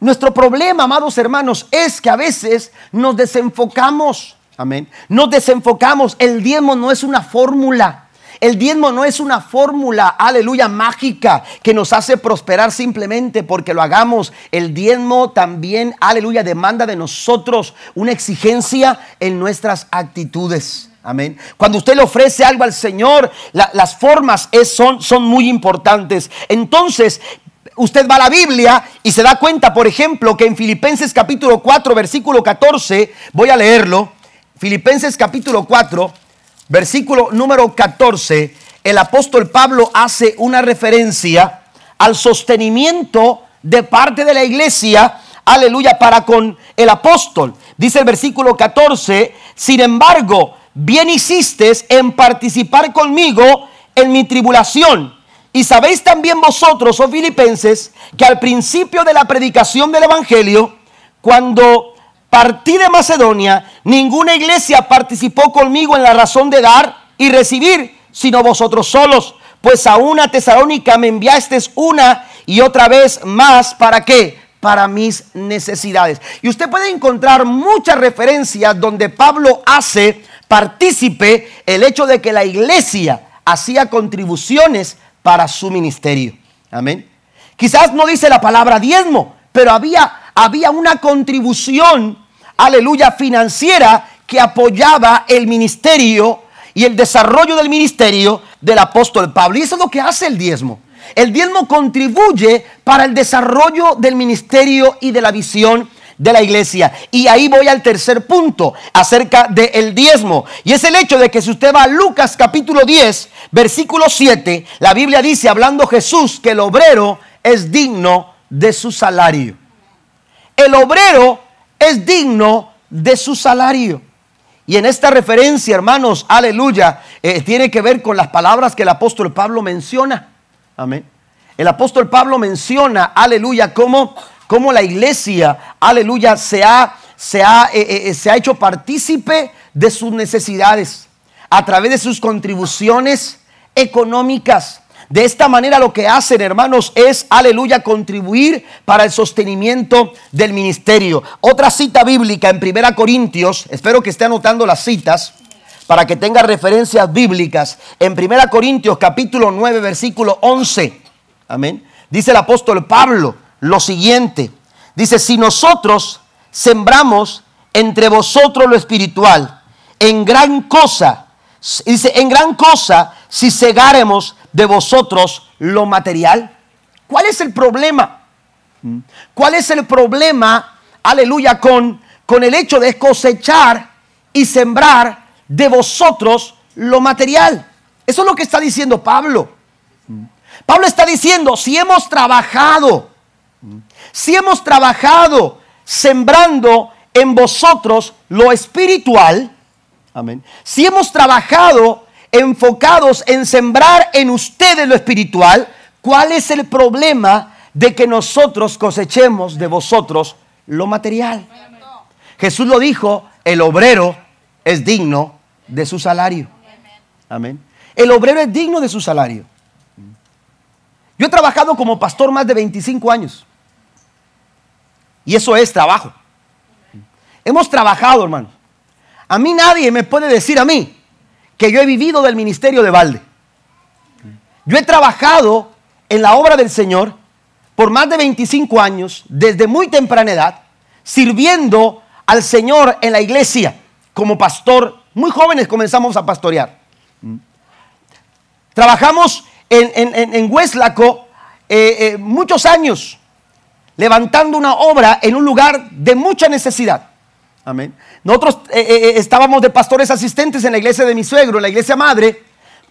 Nuestro problema, amados hermanos, es que a veces nos desenfocamos. Amén. Nos desenfocamos. El diezmo no es una fórmula. El diezmo no es una fórmula, aleluya, mágica que nos hace prosperar simplemente porque lo hagamos. El diezmo también, aleluya, demanda de nosotros una exigencia en nuestras actitudes. Amén. Cuando usted le ofrece algo al Señor, las formas son, son muy importantes. Entonces, usted va a la Biblia y se da cuenta, por ejemplo, que en Filipenses capítulo 4, versículo 14, voy a leerlo, Filipenses capítulo 4, versículo número 14, el apóstol Pablo hace una referencia al sostenimiento de parte de la iglesia, aleluya, para con el apóstol. Dice el versículo 14, sin embargo, bien hiciste en participar conmigo en mi tribulación y sabéis también vosotros, oh filipenses, que al principio de la predicación del Evangelio, cuando partí de Macedonia, ninguna iglesia participó conmigo en la razón de dar y recibir, sino vosotros solos. Pues a una tesalónica me enviasteis una y otra vez más. ¿Para qué? Para mis necesidades. Y usted puede encontrar muchas referencias donde Pablo hace partícipe el hecho de que la iglesia hacía contribuciones para su ministerio. Amén. Quizás no dice la palabra diezmo, pero había, había una contribución, aleluya, financiera que apoyaba el ministerio y el desarrollo del ministerio del apóstol Pablo. Y eso es lo que hace el diezmo. El diezmo contribuye para el desarrollo del ministerio y de la visión de la iglesia. Y ahí voy al tercer punto acerca del diezmo. Y es el hecho de que si usted va a Lucas capítulo 10, versículo 7, la Biblia dice, hablando Jesús, que el obrero es digno de su salario. El obrero es digno de su salario. Y en esta referencia, hermanos, aleluya, eh, tiene que ver con las palabras que el apóstol Pablo menciona. Amén. El apóstol Pablo menciona, aleluya, como cómo la iglesia, aleluya, se ha, se ha, eh, eh, se ha hecho partícipe de sus necesidades a través de sus contribuciones económicas. De esta manera lo que hacen, hermanos, es, aleluya, contribuir para el sostenimiento del ministerio. Otra cita bíblica en Primera Corintios, espero que esté anotando las citas para que tenga referencias bíblicas. En Primera Corintios capítulo 9, versículo 11. Amén. Dice el apóstol Pablo, lo siguiente. Dice, si nosotros sembramos entre vosotros lo espiritual, en gran cosa, dice, en gran cosa, si cegáremos de vosotros lo material. ¿Cuál es el problema? ¿Cuál es el problema, aleluya, con, con el hecho de cosechar y sembrar de vosotros lo material? Eso es lo que está diciendo Pablo. Pablo está diciendo, si hemos trabajado, si hemos trabajado sembrando en vosotros lo espiritual, amén. Si hemos trabajado enfocados en sembrar en ustedes lo espiritual, ¿cuál es el problema de que nosotros cosechemos de vosotros lo material? Jesús lo dijo, el obrero es digno de su salario. Amén. El obrero es digno de su salario. Yo he trabajado como pastor más de 25 años. Y eso es trabajo. Hemos trabajado, hermano. A mí nadie me puede decir a mí que yo he vivido del ministerio de balde. Yo he trabajado en la obra del Señor por más de 25 años, desde muy temprana edad, sirviendo al Señor en la iglesia como pastor. Muy jóvenes comenzamos a pastorear. Trabajamos en, en, en Hueslaco eh, eh, muchos años, levantando una obra en un lugar de mucha necesidad. Amén. Nosotros eh, estábamos de pastores asistentes en la iglesia de mi suegro, en la iglesia madre,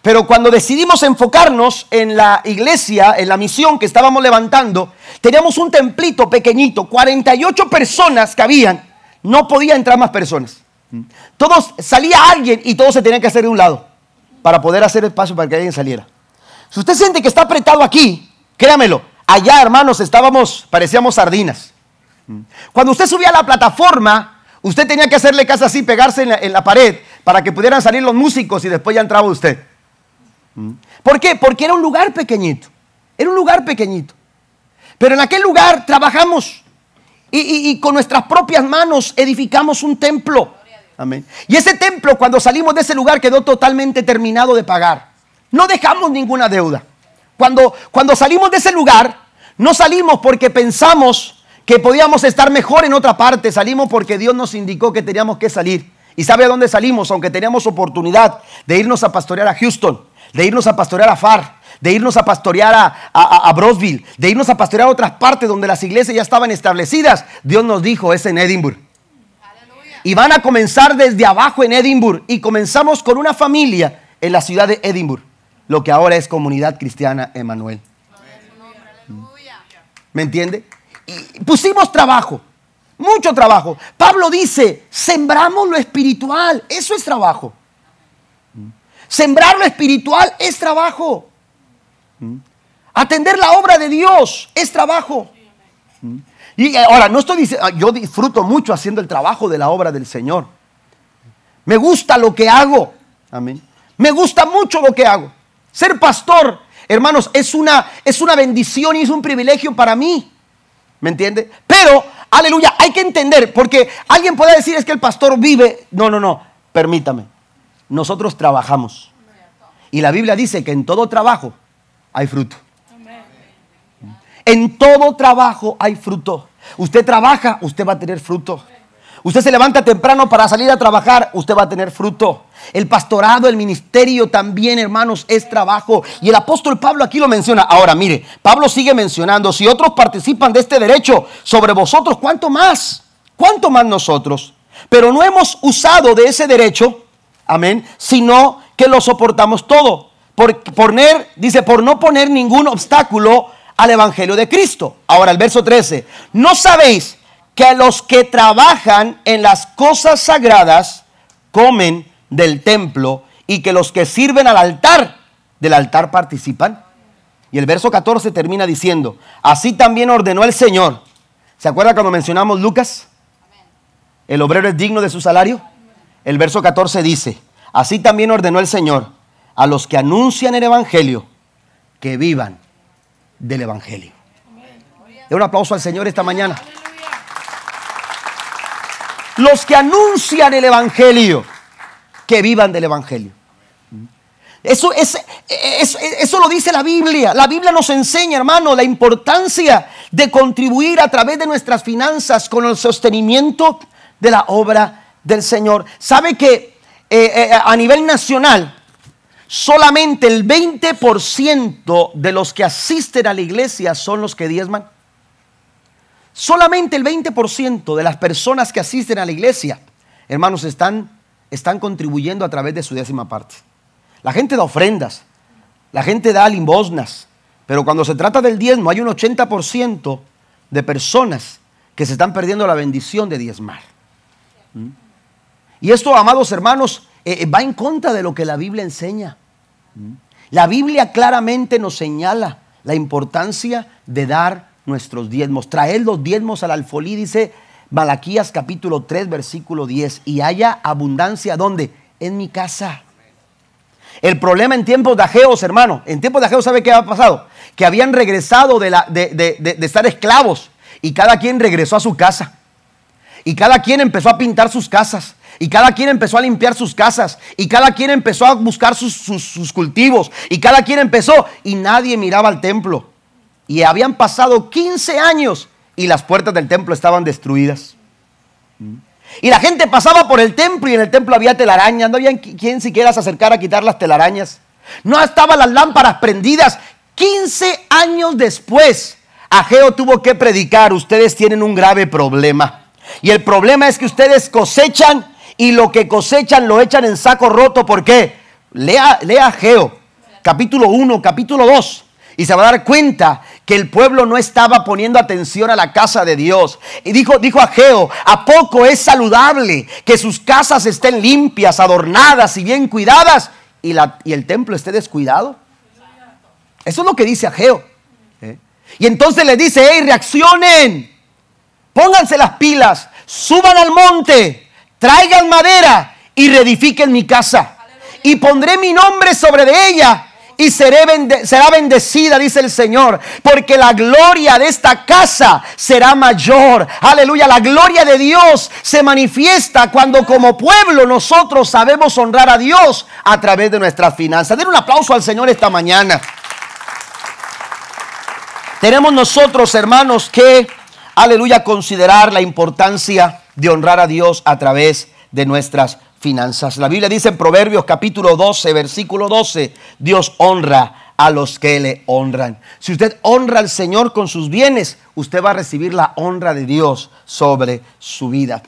pero cuando decidimos enfocarnos en la iglesia, en la misión que estábamos levantando, teníamos un templito pequeñito, 48 personas que habían, no podía entrar más personas. Todos salía alguien y todos se tenían que hacer de un lado para poder hacer espacio para que alguien saliera. Si usted siente que está apretado aquí, créamelo, allá hermanos estábamos, parecíamos sardinas. Cuando usted subía a la plataforma, usted tenía que hacerle casa así, pegarse en la, pared para que pudieran salir los músicos y después ya entraba usted. ¿Por qué? Porque era un lugar pequeñito. Era un lugar pequeñito. Pero en aquel lugar trabajamos y, con nuestras propias manos edificamos un templo. Amén. Y ese templo, cuando salimos de ese lugar, quedó totalmente terminado de pagar. No dejamos ninguna deuda. Cuando, cuando salimos de ese lugar, no salimos porque pensamos que podíamos estar mejor en otra parte. Salimos porque Dios nos indicó que teníamos que salir. ¿Y sabe a dónde salimos? Aunque teníamos oportunidad de irnos a pastorear a Houston de irnos a pastorear a Far, de irnos a pastorear a, a, Brosville, de irnos a pastorear a otras partes donde las iglesias ya estaban establecidas. Dios nos dijo, es en Edimburgo. Y van a comenzar desde abajo en Edimburgo. Y comenzamos con una familia en la ciudad de Edimburgo, lo que ahora es Comunidad Cristiana Emanuel. ¿Me entiende? Y pusimos trabajo, mucho trabajo. Pablo dice, sembramos lo espiritual, eso es trabajo. Sembrar lo espiritual es trabajo. Atender la obra de Dios es trabajo. Y ahora, no estoy diciendo, yo disfruto mucho haciendo el trabajo de la obra del Señor. Me gusta lo que hago. Amén. Me gusta mucho lo que hago. Ser pastor, hermanos, es una, es una bendición y es un privilegio para mí. ¿Me entiende? Pero, aleluya, hay que entender, porque alguien puede decir es que el pastor vive. No, no, no, permítame nosotros trabajamos. Y la Biblia dice que en todo trabajo hay fruto. En todo trabajo hay fruto. Usted trabaja, usted va a tener fruto. Usted se levanta temprano para salir a trabajar, usted va a tener fruto. El pastorado, el ministerio también, hermanos, es trabajo. Y el apóstol Pablo aquí lo menciona. Ahora, mire, Pablo sigue mencionando, si otros participan de este derecho sobre vosotros, ¿cuánto más? ¿Cuánto más nosotros? Pero no hemos usado de ese derecho Amén. Sino que lo soportamos todo. Por poner, dice, por no poner ningún obstáculo al Evangelio de Cristo. Ahora el verso 13. ¿No sabéis que los que trabajan en las cosas sagradas comen del templo y que los que sirven al altar del altar participan? Y el verso 14 termina diciendo, así también ordenó el Señor. ¿Se acuerda cuando mencionamos Lucas? El obrero es digno de su salario. El verso 14 dice, así también ordenó el Señor a los que anuncian el Evangelio que vivan del Evangelio. De un aplauso al Señor esta mañana. Los que anuncian el Evangelio, que vivan del Evangelio. Eso, es, eso, eso, lo dice la Biblia. La Biblia nos enseña, hermano, la importancia de contribuir a través de nuestras finanzas con el sostenimiento de la obra del Señor. ¿Sabe que eh, eh, a nivel nacional solamente el 20% de los que asisten a la iglesia son los que diezman? Solamente el 20% de las personas que asisten a la iglesia, hermanos, están, están contribuyendo a través de su décima parte. La gente da ofrendas, la gente da limosnas, pero cuando se trata del diezmo hay un 80% de personas que se están perdiendo la bendición de diezmar. ¿Mm? Y esto, amados hermanos, eh, eh, va en contra de lo que la Biblia enseña. La Biblia claramente nos señala la importancia de dar nuestros diezmos. Traer los diezmos al alfolí, dice Malaquías capítulo 3, versículo 10. Y haya abundancia, ¿dónde? En mi casa. El problema en tiempos de Ajeos, hermano, en tiempos de Ajeos, ¿sabe qué ha pasado? Que habían regresado de, la, de, de estar esclavos y cada quien regresó a su casa. Y cada quien empezó a pintar sus casas. Y cada quien empezó a limpiar sus casas. Y cada quien empezó a buscar sus, cultivos. Y cada quien empezó. Y nadie miraba al templo. Y habían pasado 15 años. Y las puertas del templo estaban destruidas. Y la gente pasaba por el templo y en el templo había telarañas. No había quien siquiera se acercara a quitar las telarañas. No estaban las lámparas prendidas. 15 años después, Ageo tuvo que predicar. Ustedes tienen un grave problema. Y el problema es que ustedes cosechan y lo que cosechan lo echan en saco roto. ¿Por qué? Lea, lea Geo, capítulo 1, capítulo 2. Y se va a dar cuenta que el pueblo no estaba poniendo atención a la casa de Dios. Y dijo, dijo a Geo, ¿a poco es saludable que sus casas estén limpias, adornadas y bien cuidadas y, la, y el templo esté descuidado? Eso es lo que dice Ageo. ¿Eh? Y entonces le dice, hey, reaccionen. Pónganse las pilas, suban al monte, traigan madera y reedifiquen mi casa. Y pondré mi nombre sobre de ella y será bendecida, dice el Señor, porque la gloria de esta casa será mayor. Aleluya, la gloria de Dios se manifiesta cuando como pueblo nosotros sabemos honrar a Dios a través de nuestras finanzas. Den un aplauso al Señor esta mañana. Tenemos nosotros, hermanos, que aleluya, considerar la importancia de honrar a Dios a través de nuestras finanzas. La Biblia dice en Proverbios capítulo 12, versículo 12, Dios honra a los que le honran. Si usted honra al Señor con sus bienes, usted va a recibir la honra de Dios sobre su vida.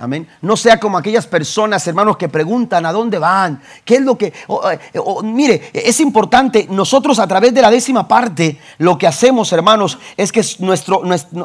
Amén. No sea como aquellas personas, hermanos, que preguntan a dónde van, qué es lo que... Eh, mire, es importante, nosotros a través de la décima parte, lo que hacemos, hermanos, es que nuestro,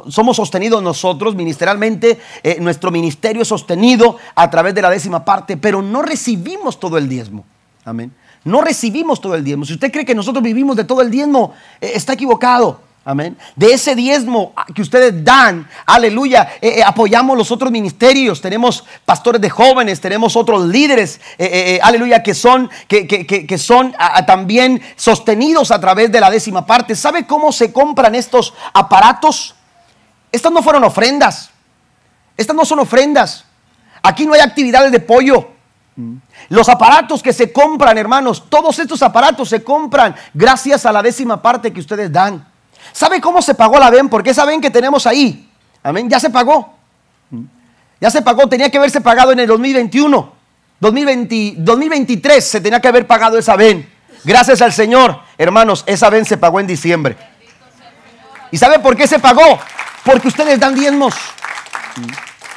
somos sostenidos nosotros ministerialmente, eh, nuestro ministerio es sostenido a través de la décima parte, pero no recibimos todo el diezmo. Amén. No recibimos todo el diezmo. Si usted cree que nosotros vivimos de todo el diezmo, eh, está equivocado. Amén. De ese diezmo que ustedes dan, aleluya, eh, eh, apoyamos los otros ministerios. Tenemos pastores de jóvenes, tenemos otros líderes, eh, aleluya, que son, que, son también sostenidos a través de la décima parte. ¿Sabe cómo se compran estos aparatos? Estas no fueron ofrendas. Estas no son ofrendas. Aquí no hay actividades de pollo. Los aparatos que se compran, hermanos, todos estos aparatos se compran gracias a la décima parte que ustedes dan. ¿Sabe cómo se pagó la VEN? Porque esa VEN que tenemos ahí, amén, ya se pagó. Ya se pagó, tenía que haberse pagado en el 2021. 2020, 2023 se tenía que haber pagado esa VEN. Gracias al Señor, hermanos, esa VEN se pagó en diciembre. ¿Y sabe por qué se pagó? Porque ustedes dan diezmos.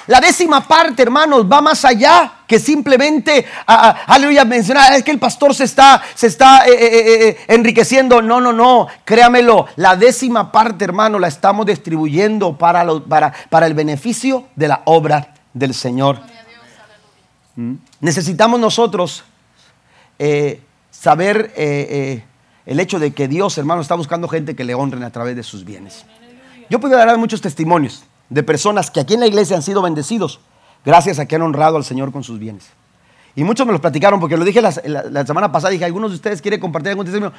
La décima parte, hermanos, va más allá que simplemente, aleluya, mencionar, es que el pastor se está, se está eh, eh, eh, enriqueciendo. No, no, no, créamelo, la décima parte, hermano, la estamos distribuyendo para, para, para el beneficio de la obra del Señor. ¿Mm? Necesitamos nosotros saber el hecho de que Dios, hermano, está buscando gente que le honren a través de sus bienes. Yo puedo dar muchos testimonios de personas que aquí en la iglesia han sido bendecidos gracias a que han honrado al Señor con sus bienes. Y muchos me los platicaron, porque lo dije la, semana pasada, dije, algunos de ustedes quieren compartir algún testimonio.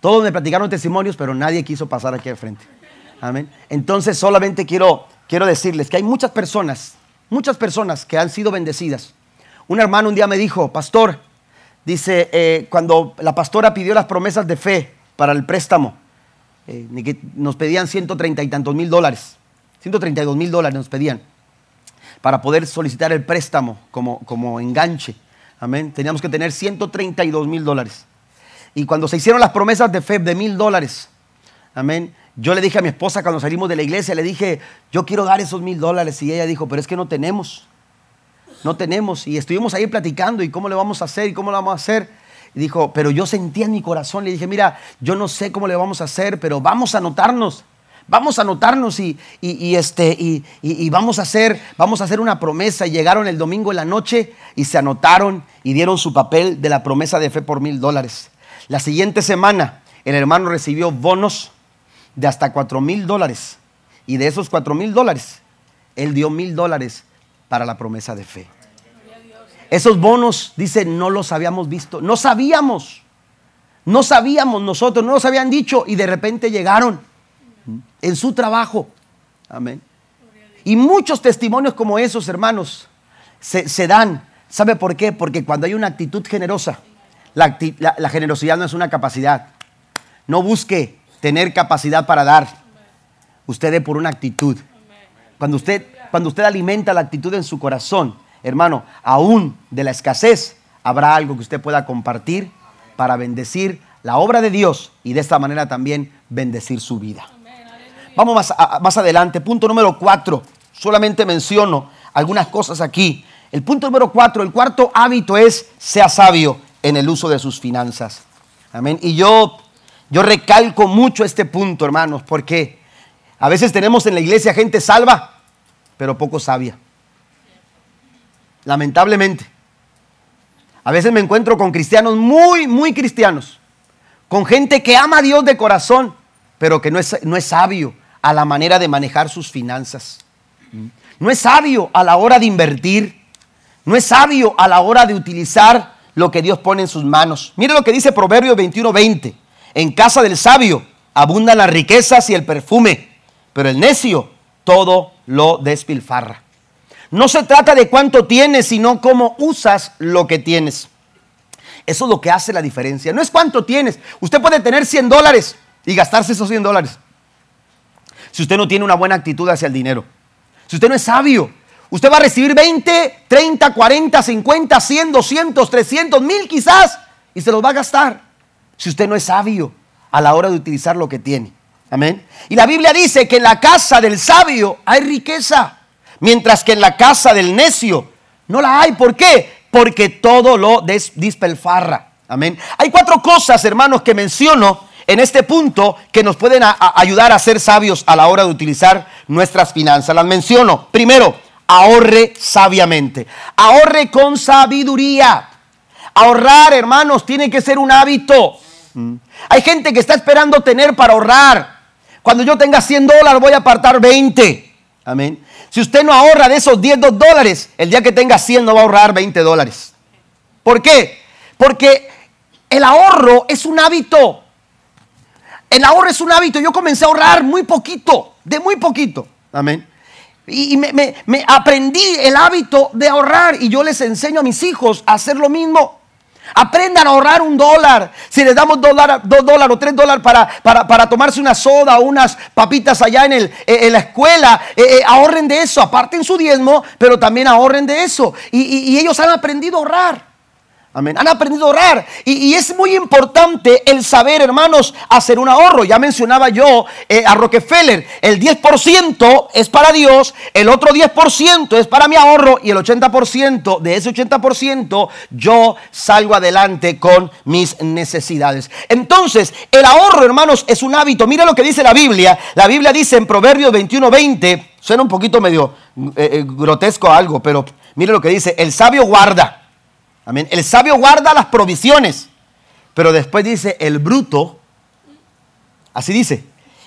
Todos me platicaron testimonios, pero nadie quiso pasar aquí al frente. Amén. Entonces solamente quiero, quiero decirles que hay muchas personas, muchas personas que han sido bendecidas. Un hermano un día me dijo, pastor, dice, eh, cuando la pastora pidió las promesas de fe para el préstamo, eh, nos pedían 130 y tantos mil dólares. 132 mil dólares nos pedían para poder solicitar el préstamo como, como enganche. Amén. Teníamos que tener 132 mil dólares. Y cuando se hicieron las promesas de fe de mil dólares, amén, yo le dije a mi esposa cuando salimos de la iglesia, le dije, yo quiero dar esos mil dólares. Y ella dijo, pero es que no tenemos. No tenemos. Y estuvimos ahí platicando y cómo le vamos a hacer y cómo lo vamos a hacer. Y dijo, pero yo sentía en mi corazón, le dije, mira, yo no sé cómo le vamos a hacer, pero vamos a anotarnos vamos a anotarnos y, este, y, vamos, a hacer, vamos a hacer una promesa. Y llegaron el domingo en la noche y se anotaron y dieron su papel de la promesa de fe por mil dólares. La siguiente semana el hermano recibió bonos de hasta cuatro mil dólares. Y de esos cuatro mil dólares, Él dio mil dólares para la promesa de fe. Esos bonos, dice, no los habíamos visto. No sabíamos. No sabíamos nosotros, no nos habían dicho y de repente llegaron en su trabajo. Amén. Y muchos testimonios como esos, hermanos, se, dan. ¿Sabe por qué? Porque cuando hay una actitud generosa, la, generosidad no es una capacidad. No busque tener capacidad para dar. Usted dé por una actitud. Cuando usted, cuando usted alimenta la actitud en su corazón, hermano, aún de la escasez, habrá algo que usted pueda compartir para bendecir la obra de Dios y de esta manera también bendecir su vida. Vamos más, más adelante, punto número cuatro. Solamente menciono algunas cosas aquí. El punto número cuatro, el cuarto hábito es sea sabio en el uso de sus finanzas. Amén. Y yo, yo recalco mucho este punto, hermanos, porque a veces tenemos en la iglesia gente salva, pero poco sabia. Lamentablemente. A veces me encuentro con cristianos muy, muy cristianos, con gente que ama a Dios de corazón, pero que no es, no es sabio a la manera de manejar sus finanzas. No es sabio a la hora de invertir. No es sabio a la hora de utilizar lo que Dios pone en sus manos. Mire lo que dice Proverbios 21:20. En casa del sabio abundan las riquezas y el perfume, pero el necio todo lo despilfarra. No se trata de cuánto tienes, sino cómo usas lo que tienes. Eso es lo que hace la diferencia. No es cuánto tienes. Usted puede tener 100 dólares y gastarse esos 100 dólares. Si usted no tiene una buena actitud hacia el dinero. Si usted no es sabio. Usted va a recibir 20, 30, 40, 50, 100, 200, 300, 1000 quizás. Y se los va a gastar. Si usted no es sabio a la hora de utilizar lo que tiene. Amén. Y la Biblia dice que en la casa del sabio hay riqueza mientras que en la casa del necio no la hay. ¿Por qué? Porque todo lo dispelfarra. Amén. Hay cuatro cosas, hermanos, que menciono en este punto que nos pueden ayudar a ser sabios a la hora de utilizar nuestras finanzas. Las menciono. Primero, ahorre sabiamente. Ahorre con sabiduría. Ahorrar, hermanos, tiene que ser un hábito. Mm. Hay gente que está esperando tener para ahorrar. Cuando yo tenga 100 dólares voy a apartar 20. Amén. Si usted no ahorra de esos 10 dólares, el día que tenga 100 no va a ahorrar 20 dólares. ¿Por qué? Porque el ahorro es un hábito. El ahorro es un hábito. Yo comencé a ahorrar muy poquito, de muy poquito. Amén. Y, me, me aprendí el hábito de ahorrar y yo les enseño a mis hijos a hacer lo mismo. Aprendan a ahorrar un dólar. Si les damos dos dólares o tres dólares para, para, tomarse una soda o unas papitas allá en, el, eh, en la escuela, eh, eh, ahorren de eso. Aparten su diezmo, pero también ahorren de eso. y ellos han aprendido a ahorrar. Amén. Han aprendido a orar. Y, es muy importante el saber, hermanos, hacer un ahorro. Ya mencionaba yo eh, a Rockefeller, el 10% es para Dios, el otro 10% es para mi ahorro y el 80% de ese 80% yo salgo adelante con mis necesidades. Entonces, el ahorro, hermanos, es un hábito. Mira lo que dice la Biblia. La Biblia dice en Proverbios 21:20, suena un poquito medio eh, eh, grotesco algo, pero mire lo que dice, el sabio guarda Amén. El sabio guarda las provisiones, pero después dice, el bruto, así dice,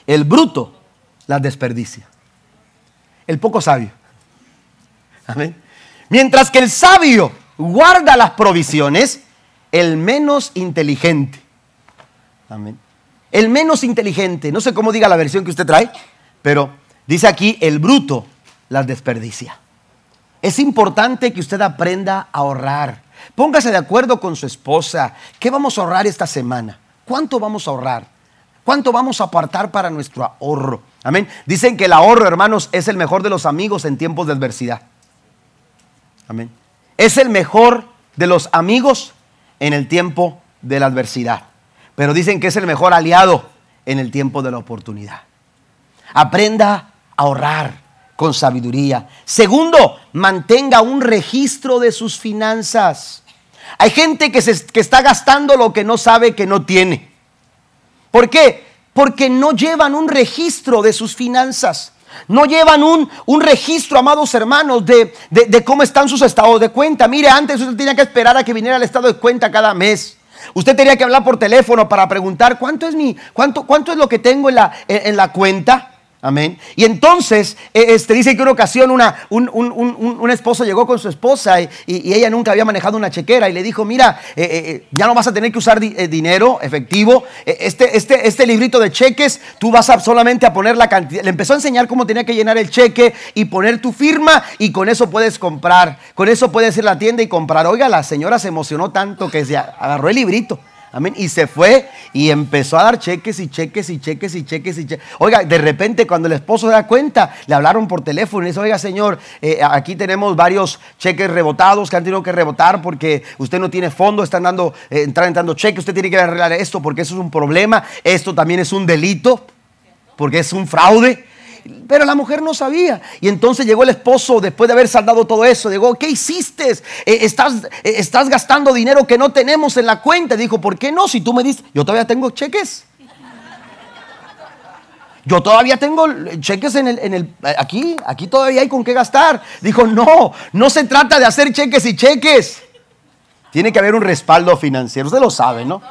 el bruto las desperdicia. El poco sabio. Amén. Mientras que el sabio guarda las provisiones, el menos inteligente. Amén. El menos inteligente, no sé cómo diga la versión que usted trae, pero dice aquí, el bruto las desperdicia. Es importante que usted aprenda a ahorrar. Póngase de acuerdo con su esposa. ¿Qué vamos a ahorrar esta semana? ¿Cuánto vamos a ahorrar? ¿Cuánto vamos a apartar para nuestro ahorro? Amén. Dicen que el ahorro, hermanos, es el mejor de los amigos en tiempos de adversidad. Amén. Es el mejor de los amigos en el tiempo de la adversidad. Pero dicen que es el mejor aliado en el tiempo de la oportunidad. Aprenda a ahorrar con sabiduría. Segundo, mantenga un registro de sus finanzas. Hay gente que, se, que está gastando lo que no sabe que no tiene. ¿Por qué? Porque no llevan un registro de sus finanzas. No llevan un, un registro, amados hermanos, de, de, cómo están sus estados de cuenta. Mire, antes usted tenía que esperar a que viniera el estado de cuenta cada mes. Usted tenía que hablar por teléfono para preguntar cuánto es mi, cuánto, cuánto es lo que tengo en la, en la cuenta. Amén. Y entonces, e, este, dice que una ocasión una, un, un, esposo llegó con su esposa y, ella nunca había manejado una chequera y le dijo, mira, eh, eh, eh, ya no vas a tener que usar dinero efectivo, este, este, este librito de cheques, tú vas a solamente a poner la cantidad. Le empezó a enseñar cómo tenía que llenar el cheque y poner tu firma y con eso puedes comprar, con eso puedes ir a la tienda y comprar. Oiga, la señora se emocionó tanto que se agarró el librito. Amén. Y se fue y empezó a dar cheques y cheques y cheques y cheques y cheques. Oiga, de repente cuando el esposo se da cuenta, le hablaron por teléfono y dice, oiga señor, eh, aquí tenemos varios cheques rebotados que han tenido que rebotar porque usted no tiene fondo, están dando, eh, entran entrando cheques, usted tiene que arreglar esto porque eso es un problema, esto también es un delito, porque es un fraude. Pero la mujer no sabía. Y entonces llegó el esposo después de haber saldado todo eso. Dijo, ¿qué hiciste? Eh, estás, eh, estás gastando dinero que no tenemos en la cuenta. Dijo, ¿por qué no? Si tú me dices, yo todavía tengo cheques. Yo todavía tengo cheques en el, aquí, aquí todavía hay con qué gastar. Dijo, no, no se trata de hacer cheques y cheques. Tiene que haber un respaldo financiero. Usted lo sabe, ¿no?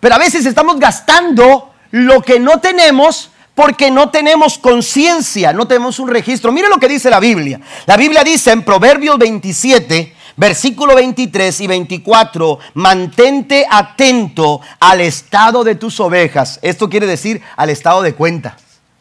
Pero a veces estamos gastando lo que no tenemos porque no tenemos conciencia, no tenemos un registro. Mire lo que dice la Biblia. La Biblia dice en Proverbios 27, versículo 23 y 24, mantente atento al estado de tus ovejas. Esto quiere decir al estado de cuenta.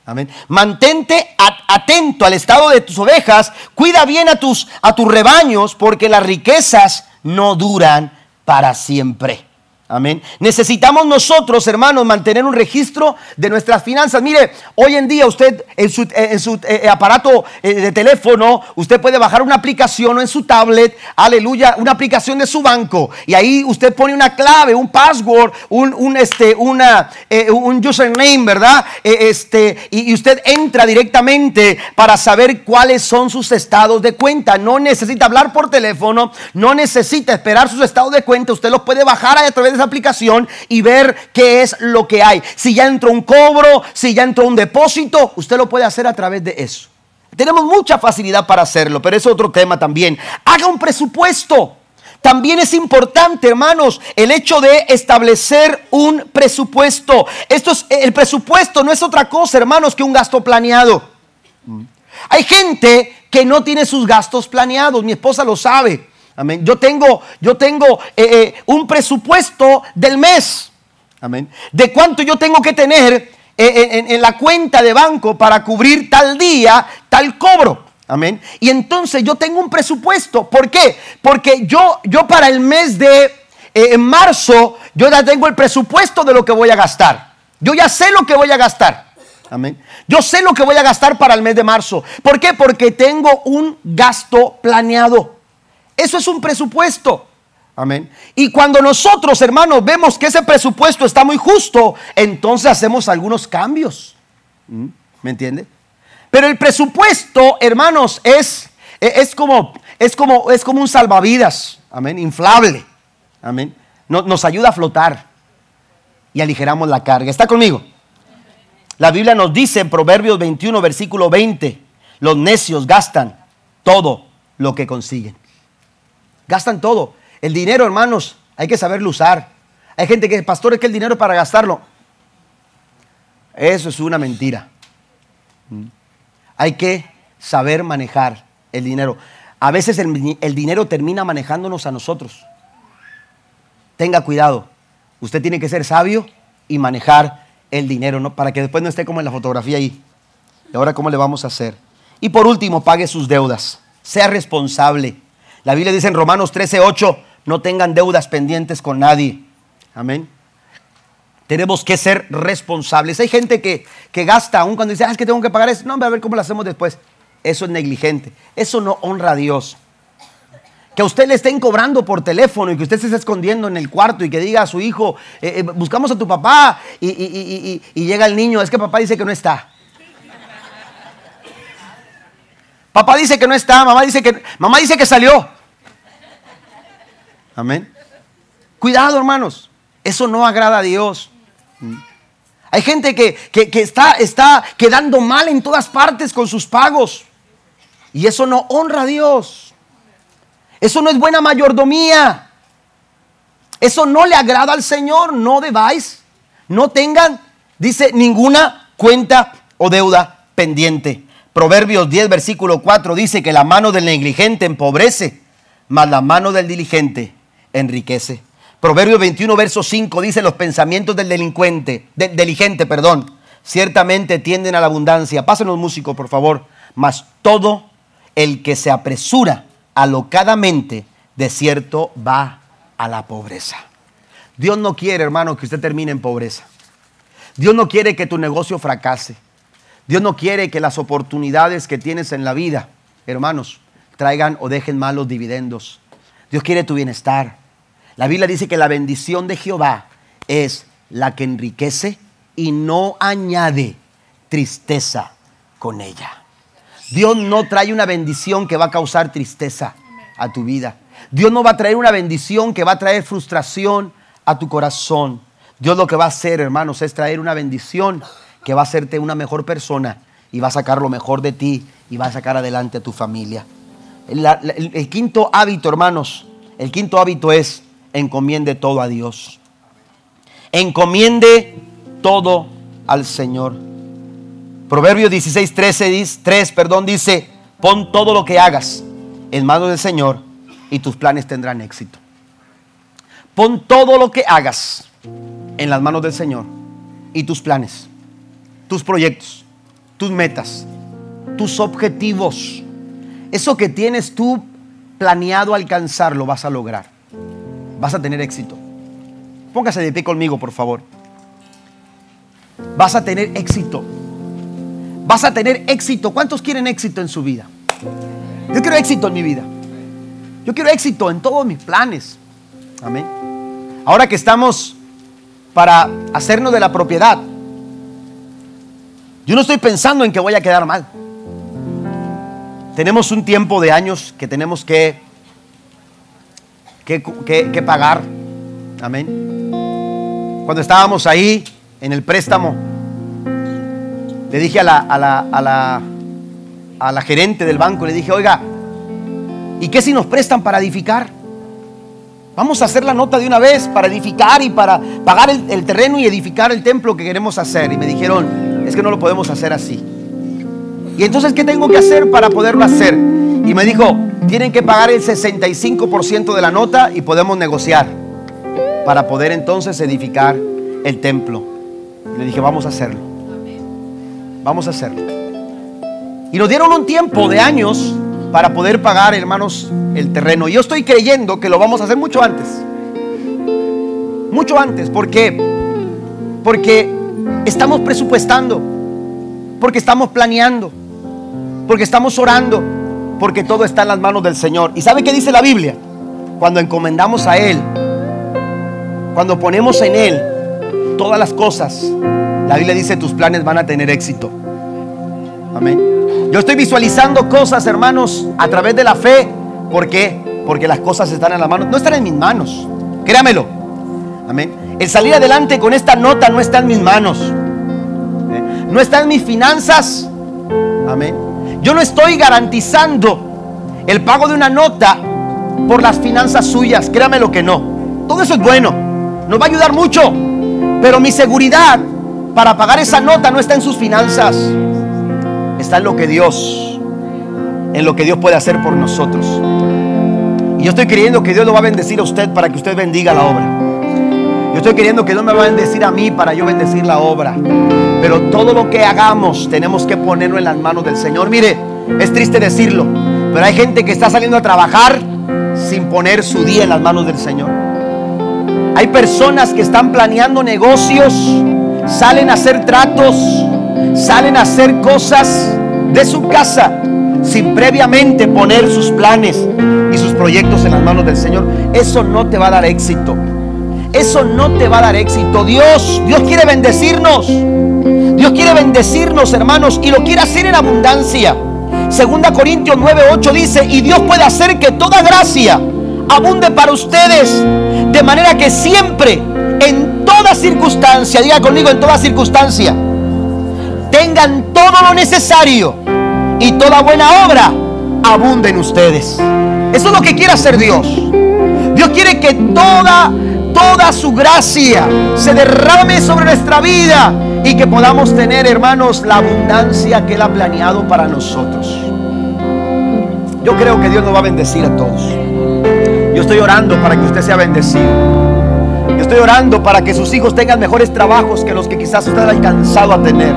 Amén. Mantente atento al estado de tus ovejas, cuida bien a tus, a tus rebaños, porque las riquezas no duran para siempre. Amén. Necesitamos nosotros, hermanos, mantener un registro de nuestras finanzas. Mire, hoy en día usted en su, eh, eh, aparato eh, de teléfono, usted puede bajar una aplicación o en su tablet, aleluya, una aplicación de su banco. Y ahí usted pone una clave, un password, un, este, una, un username, ¿verdad? este, y, y usted entra directamente para saber cuáles son sus estados de cuenta. No necesita hablar por teléfono, no necesita esperar sus estados de cuenta. Usted los puede bajar a través de aplicación y ver qué es lo que hay. Si ya entró un cobro, si ya entró un depósito, usted lo puede hacer a través de eso. Tenemos mucha facilidad para hacerlo, pero es otro tema también. Haga un presupuesto. También es importante, hermanos, el hecho de establecer un presupuesto. Esto es el presupuesto no es otra cosa, hermanos, que un gasto planeado. Hay gente que no tiene sus gastos planeados, mi esposa lo sabe. Amén. Yo tengo, yo tengo eh, eh, un presupuesto del mes. Amén. De cuánto yo tengo que tener eh, en, la cuenta de banco para cubrir tal día, tal cobro. Amén. Y entonces yo tengo un presupuesto. ¿Por qué? Porque yo, yo para el mes de marzo, yo ya tengo el presupuesto de lo que voy a gastar. Yo ya sé lo que voy a gastar. Amén. Yo sé lo que voy a gastar para el mes de marzo. ¿Por qué? Porque tengo un gasto planeado. Eso es un presupuesto. Amén. Y cuando nosotros, hermanos, vemos que ese presupuesto está muy justo, entonces hacemos algunos cambios. ¿Mm? ¿Me entiende? Pero el presupuesto, hermanos, es, es, como, es, como, es como un salvavidas. Amén. Inflable. Amén. Nos, ayuda a flotar y aligeramos la carga. ¿Está conmigo? La Biblia nos dice en Proverbios 21, versículo 20, los necios gastan todo lo que consiguen. Gastan todo. El dinero, hermanos, hay que saberlo usar. Hay gente que, pastor, es que el dinero para gastarlo. Eso es una mentira. Mm. Hay que saber manejar el dinero. A veces el, dinero termina manejándonos a nosotros. Tenga cuidado. Usted tiene que ser sabio y manejar el dinero, ¿no? Para que después no esté como en la fotografía ahí. ¿Y ahora cómo le vamos a hacer? Y por último, pague sus deudas. Sea responsable. La Biblia dice en Romanos 13, 8, no tengan deudas pendientes con nadie. Amén. Tenemos que ser responsables. Hay gente que, gasta aún cuando dice, ah, es que tengo que pagar eso. No, a ver cómo lo hacemos después. Eso es negligente. Eso no honra a Dios. Que a usted le estén cobrando por teléfono y que usted se esté escondiendo en el cuarto y que diga a su hijo, eh, eh, buscamos a tu papá y, y llega el niño, es que papá dice que no está. Papá dice que no está, mamá dice que, mamá dice que salió. Amén. Cuidado, hermanos. Eso no agrada a Dios. Hay gente que, está, está quedando mal en todas partes con sus pagos. Y eso no honra a Dios. Eso no es buena mayordomía. Eso no le agrada al Señor. No debáis. No tengan, dice, ninguna cuenta o deuda pendiente. Proverbios 10, versículo 4 dice que la mano del negligente empobrece, mas la mano del diligente enriquece. Proverbios 21, verso 5 dice los pensamientos del delincuente, del diligente, perdón, ciertamente tienden a la abundancia. Pásenos músicos, por favor. Mas todo el que se apresura alocadamente, de cierto va a la pobreza. Dios no quiere, hermano, que usted termine en pobreza. Dios no quiere que tu negocio fracase. Dios no quiere que las oportunidades que tienes en la vida, hermanos, traigan o dejen malos dividendos. Dios quiere tu bienestar. La Biblia dice que la bendición de Jehová es la que enriquece y no añade tristeza con ella. Dios no trae una bendición que va a causar tristeza a tu vida. Dios no va a traer una bendición que va a traer frustración a tu corazón. Dios lo que va a hacer, hermanos, es traer una bendición que va a hacerte una mejor persona y va a sacar lo mejor de ti y va a sacar adelante a tu familia. El quinto hábito, hermanos, el quinto hábito es encomiende todo a Dios. Encomiende todo al Señor. Proverbio 16, 13, 3, perdón, dice, pon todo lo que hagas en manos del Señor y tus planes tendrán éxito. Pon todo lo que hagas en las manos del Señor y tus planes, tus proyectos, tus metas, tus objetivos, eso que tienes tú planeado alcanzar, lo vas a lograr. Vas a tener éxito. Póngase de pie conmigo, por favor. Vas a tener éxito. Vas a tener éxito. ¿Cuántos quieren éxito en su vida? Yo quiero éxito en mi vida. Yo quiero éxito en todos mis planes. Amén. Ahora que estamos para hacernos de la propiedad, yo no estoy pensando en que voy a quedar mal. Tenemos un tiempo de años que tenemos que, que, pagar. Amén. Cuando estábamos ahí en el préstamo, le dije a la, a la, a la, a la gerente del banco, le dije, oiga, ¿y qué si nos prestan para edificar? Vamos a hacer la nota de una vez para edificar y para pagar el, terreno y edificar el templo que queremos hacer. Y me dijeron, es que no lo podemos hacer así. Y entonces, ¿qué tengo que hacer para poderlo hacer? Y me dijo, tienen que pagar el 65% de la nota y podemos negociar para poder entonces edificar el templo. Le dije, vamos a hacerlo. Vamos a hacerlo. Y nos dieron un tiempo de años para poder pagar, hermanos, el terreno. Y yo estoy creyendo que lo vamos a hacer mucho antes. Mucho antes. ¿Por qué? Porque estamos presupuestando. Porque estamos planeando. Porque estamos orando. Porque todo está en las manos del Señor. ¿Y sabe qué dice la Biblia? Cuando encomendamos a Él. Cuando ponemos en Él todas las cosas la Biblia dice, tus planes van a tener éxito. Amén. Yo estoy visualizando cosas, hermanos, a través de la fe. ¿Por qué? Porque las cosas están en las manos. No están en mis manos. Créamelo. Amén. El salir adelante con esta nota no está en mis manos. No está en mis finanzas. Amén. Yo no estoy garantizando el pago de una nota por las finanzas suyas. Créamelo que no. Todo eso es bueno. Nos va a ayudar mucho. Pero mi seguridad para pagar esa nota no está en sus finanzas, está en lo que Dios, en lo que Dios puede hacer por nosotros. Y yo estoy creyendo que Dios lo va a bendecir a usted para que usted bendiga la obra. Yo estoy creyendo que Dios me va a bendecir a mí para yo bendecir la obra. Pero todo lo que hagamos tenemos que ponerlo en las manos del Señor. Mire, es triste decirlo, pero hay gente que está saliendo a trabajar sin poner su día en las manos del Señor. Hay personas que están planeando negocios salen a hacer tratos, salen a hacer cosas de su casa sin previamente poner sus planes y sus proyectos en las manos del Señor. Eso no te va a dar éxito. Eso no te va a dar éxito. Dios, Dios quiere bendecirnos. Dios quiere bendecirnos, hermanos, y lo quiere hacer en abundancia. Segunda Corintios 9:8 dice, "Y Dios puede hacer que toda gracia abunde para ustedes, de manera que siempre en toda circunstancia, diga conmigo en toda circunstancia, tengan todo lo necesario y toda buena obra abunde en ustedes. Eso es lo que quiere hacer Dios. Dios quiere que toda, toda su gracia se derrame sobre nuestra vida y que podamos tener, hermanos, la abundancia que Él ha planeado para nosotros. Yo creo que Dios nos va a bendecir a todos. Yo estoy orando para que usted sea bendecido. Yo estoy orando para que sus hijos tengan mejores trabajos que los que quizás usted ha alcanzado a tener.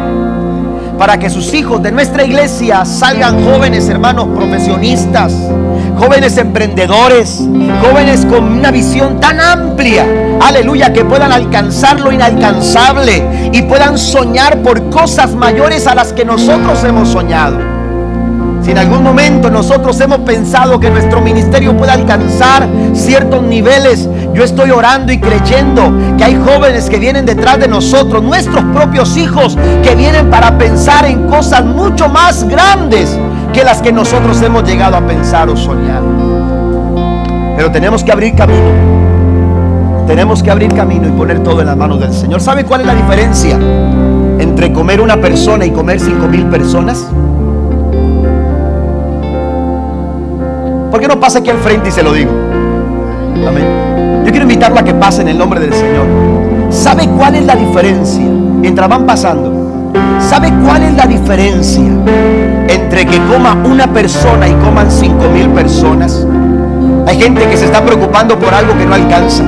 Para que sus hijos de nuestra iglesia salgan jóvenes, hermanos, profesionistas, jóvenes emprendedores, jóvenes con una visión tan amplia, aleluya, que puedan alcanzar lo inalcanzable y puedan soñar por cosas mayores a las que nosotros hemos soñado. Si en algún momento nosotros hemos pensado que nuestro ministerio puede alcanzar ciertos niveles, yo estoy orando y creyendo que hay jóvenes que vienen detrás de nosotros, nuestros propios hijos, que vienen para pensar en cosas mucho más grandes que las que nosotros hemos llegado a pensar o soñar. Pero tenemos que abrir camino. Tenemos que abrir camino y poner todo en las manos del Señor. ¿Sabe cuál es la diferencia entre comer una persona y comer cinco mil personas? ¿Por qué no pasa aquí al frente y se lo digo? Amén. Yo quiero invitarla a que pase en el nombre del Señor. ¿Sabe cuál es la diferencia? Mientras van pasando. ¿Sabe cuál es la diferencia entre que coma una persona y coman cinco mil personas? Hay gente que se está preocupando por algo que no alcanza.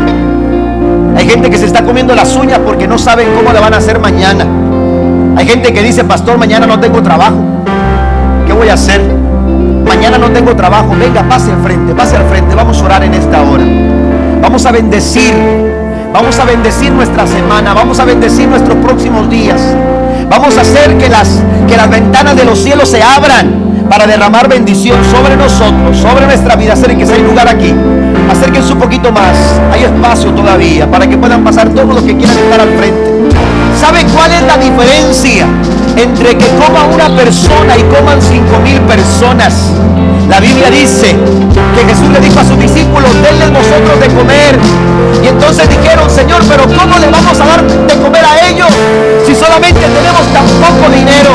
Hay gente que se está comiendo las uñas porque no saben cómo le van a hacer mañana. Hay gente que dice, pastor, mañana no tengo trabajo. ¿Qué voy a hacer? mañana no tengo trabajo, venga, pase al frente, pase al frente, vamos a orar en esta hora. Vamos a bendecir, vamos a bendecir nuestra semana, vamos a bendecir nuestros próximos días. Vamos a hacer que las, que las ventanas de los cielos se abran para derramar bendición sobre nosotros, sobre nuestra vida. Acérquense, hay lugar aquí. Acérquense un poquito más. Hay espacio todavía para que puedan pasar todos los que quieran estar al frente. ¿Sabe cuál es la diferencia entre que coma una persona y coman cinco mil personas? La Biblia dice que Jesús le dijo a sus discípulos, denles vosotros de comer. Y entonces dijeron, Señor, pero ¿cómo le vamos a dar de comer a ellos si solamente tenemos tan poco dinero?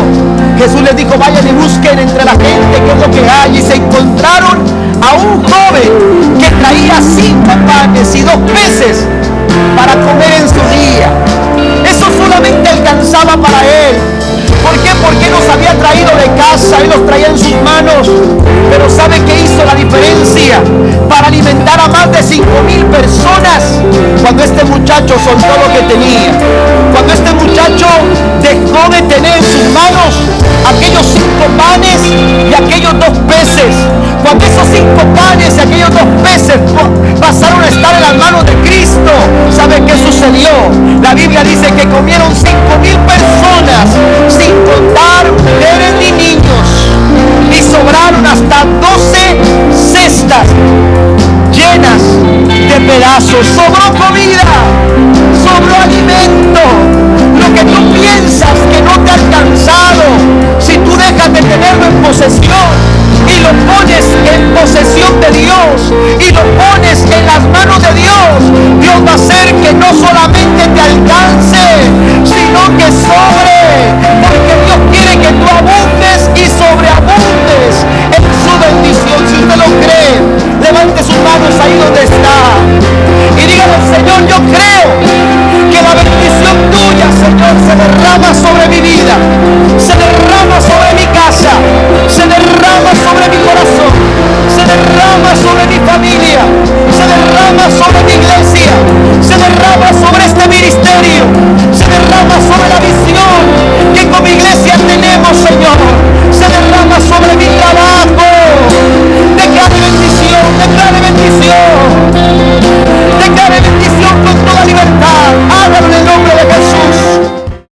Jesús les dijo, vayan y busquen entre la gente qué es lo que hay. Y se encontraron a un joven que traía cinco panes y dos peces para comer en su día. Eso solamente alcanzaba para él. ¿Por qué? Porque los había traído de casa y los traía en sus manos. Pero ¿sabe qué hizo la diferencia? Para alimentar a más de 5 mil personas. Cuando este muchacho soltó lo que tenía. Cuando este muchacho dejó de tener en sus manos aquellos cinco panes y aquellos dos peces. Cuando esos cinco panes y aquellos dos peces pasaron a estar en las manos de Cristo. ¿Sabe qué sucedió? La Biblia dice que comieron cinco mil personas contar mujeres ni niños. Y sobraron hasta 12 cestas llenas de pedazos. Sobró comida, sobró alimento. Lo que tú piensas que no te ha alcanzado, si tú dejas de tenerlo en posesión y lo pones en posesión de Dios y lo pones en las manos de Dios, Dios va a hacer que no solamente te alcance, sino que sobre. Porque Dios quiere que tú abundes y sobreabundes en su bendición. Si usted lo cree, levante sus manos ahí donde está. Y dígale, Señor, yo creo que la bendición tuya, Señor, se derrama sobre mi vida, se derrama sobre mi casa, se derrama sobre mi corazón, se derrama sobre mi familia, se derrama sobre mi iglesia, se derrama sobre este ministerio, se derrama sobre la visión que como iglesia tenemos, Señor, se derrama sobre mi trabajo. Declare bendición, declare bendición declare bendición con toda libertad. Hágalo en el nombre de Jesús.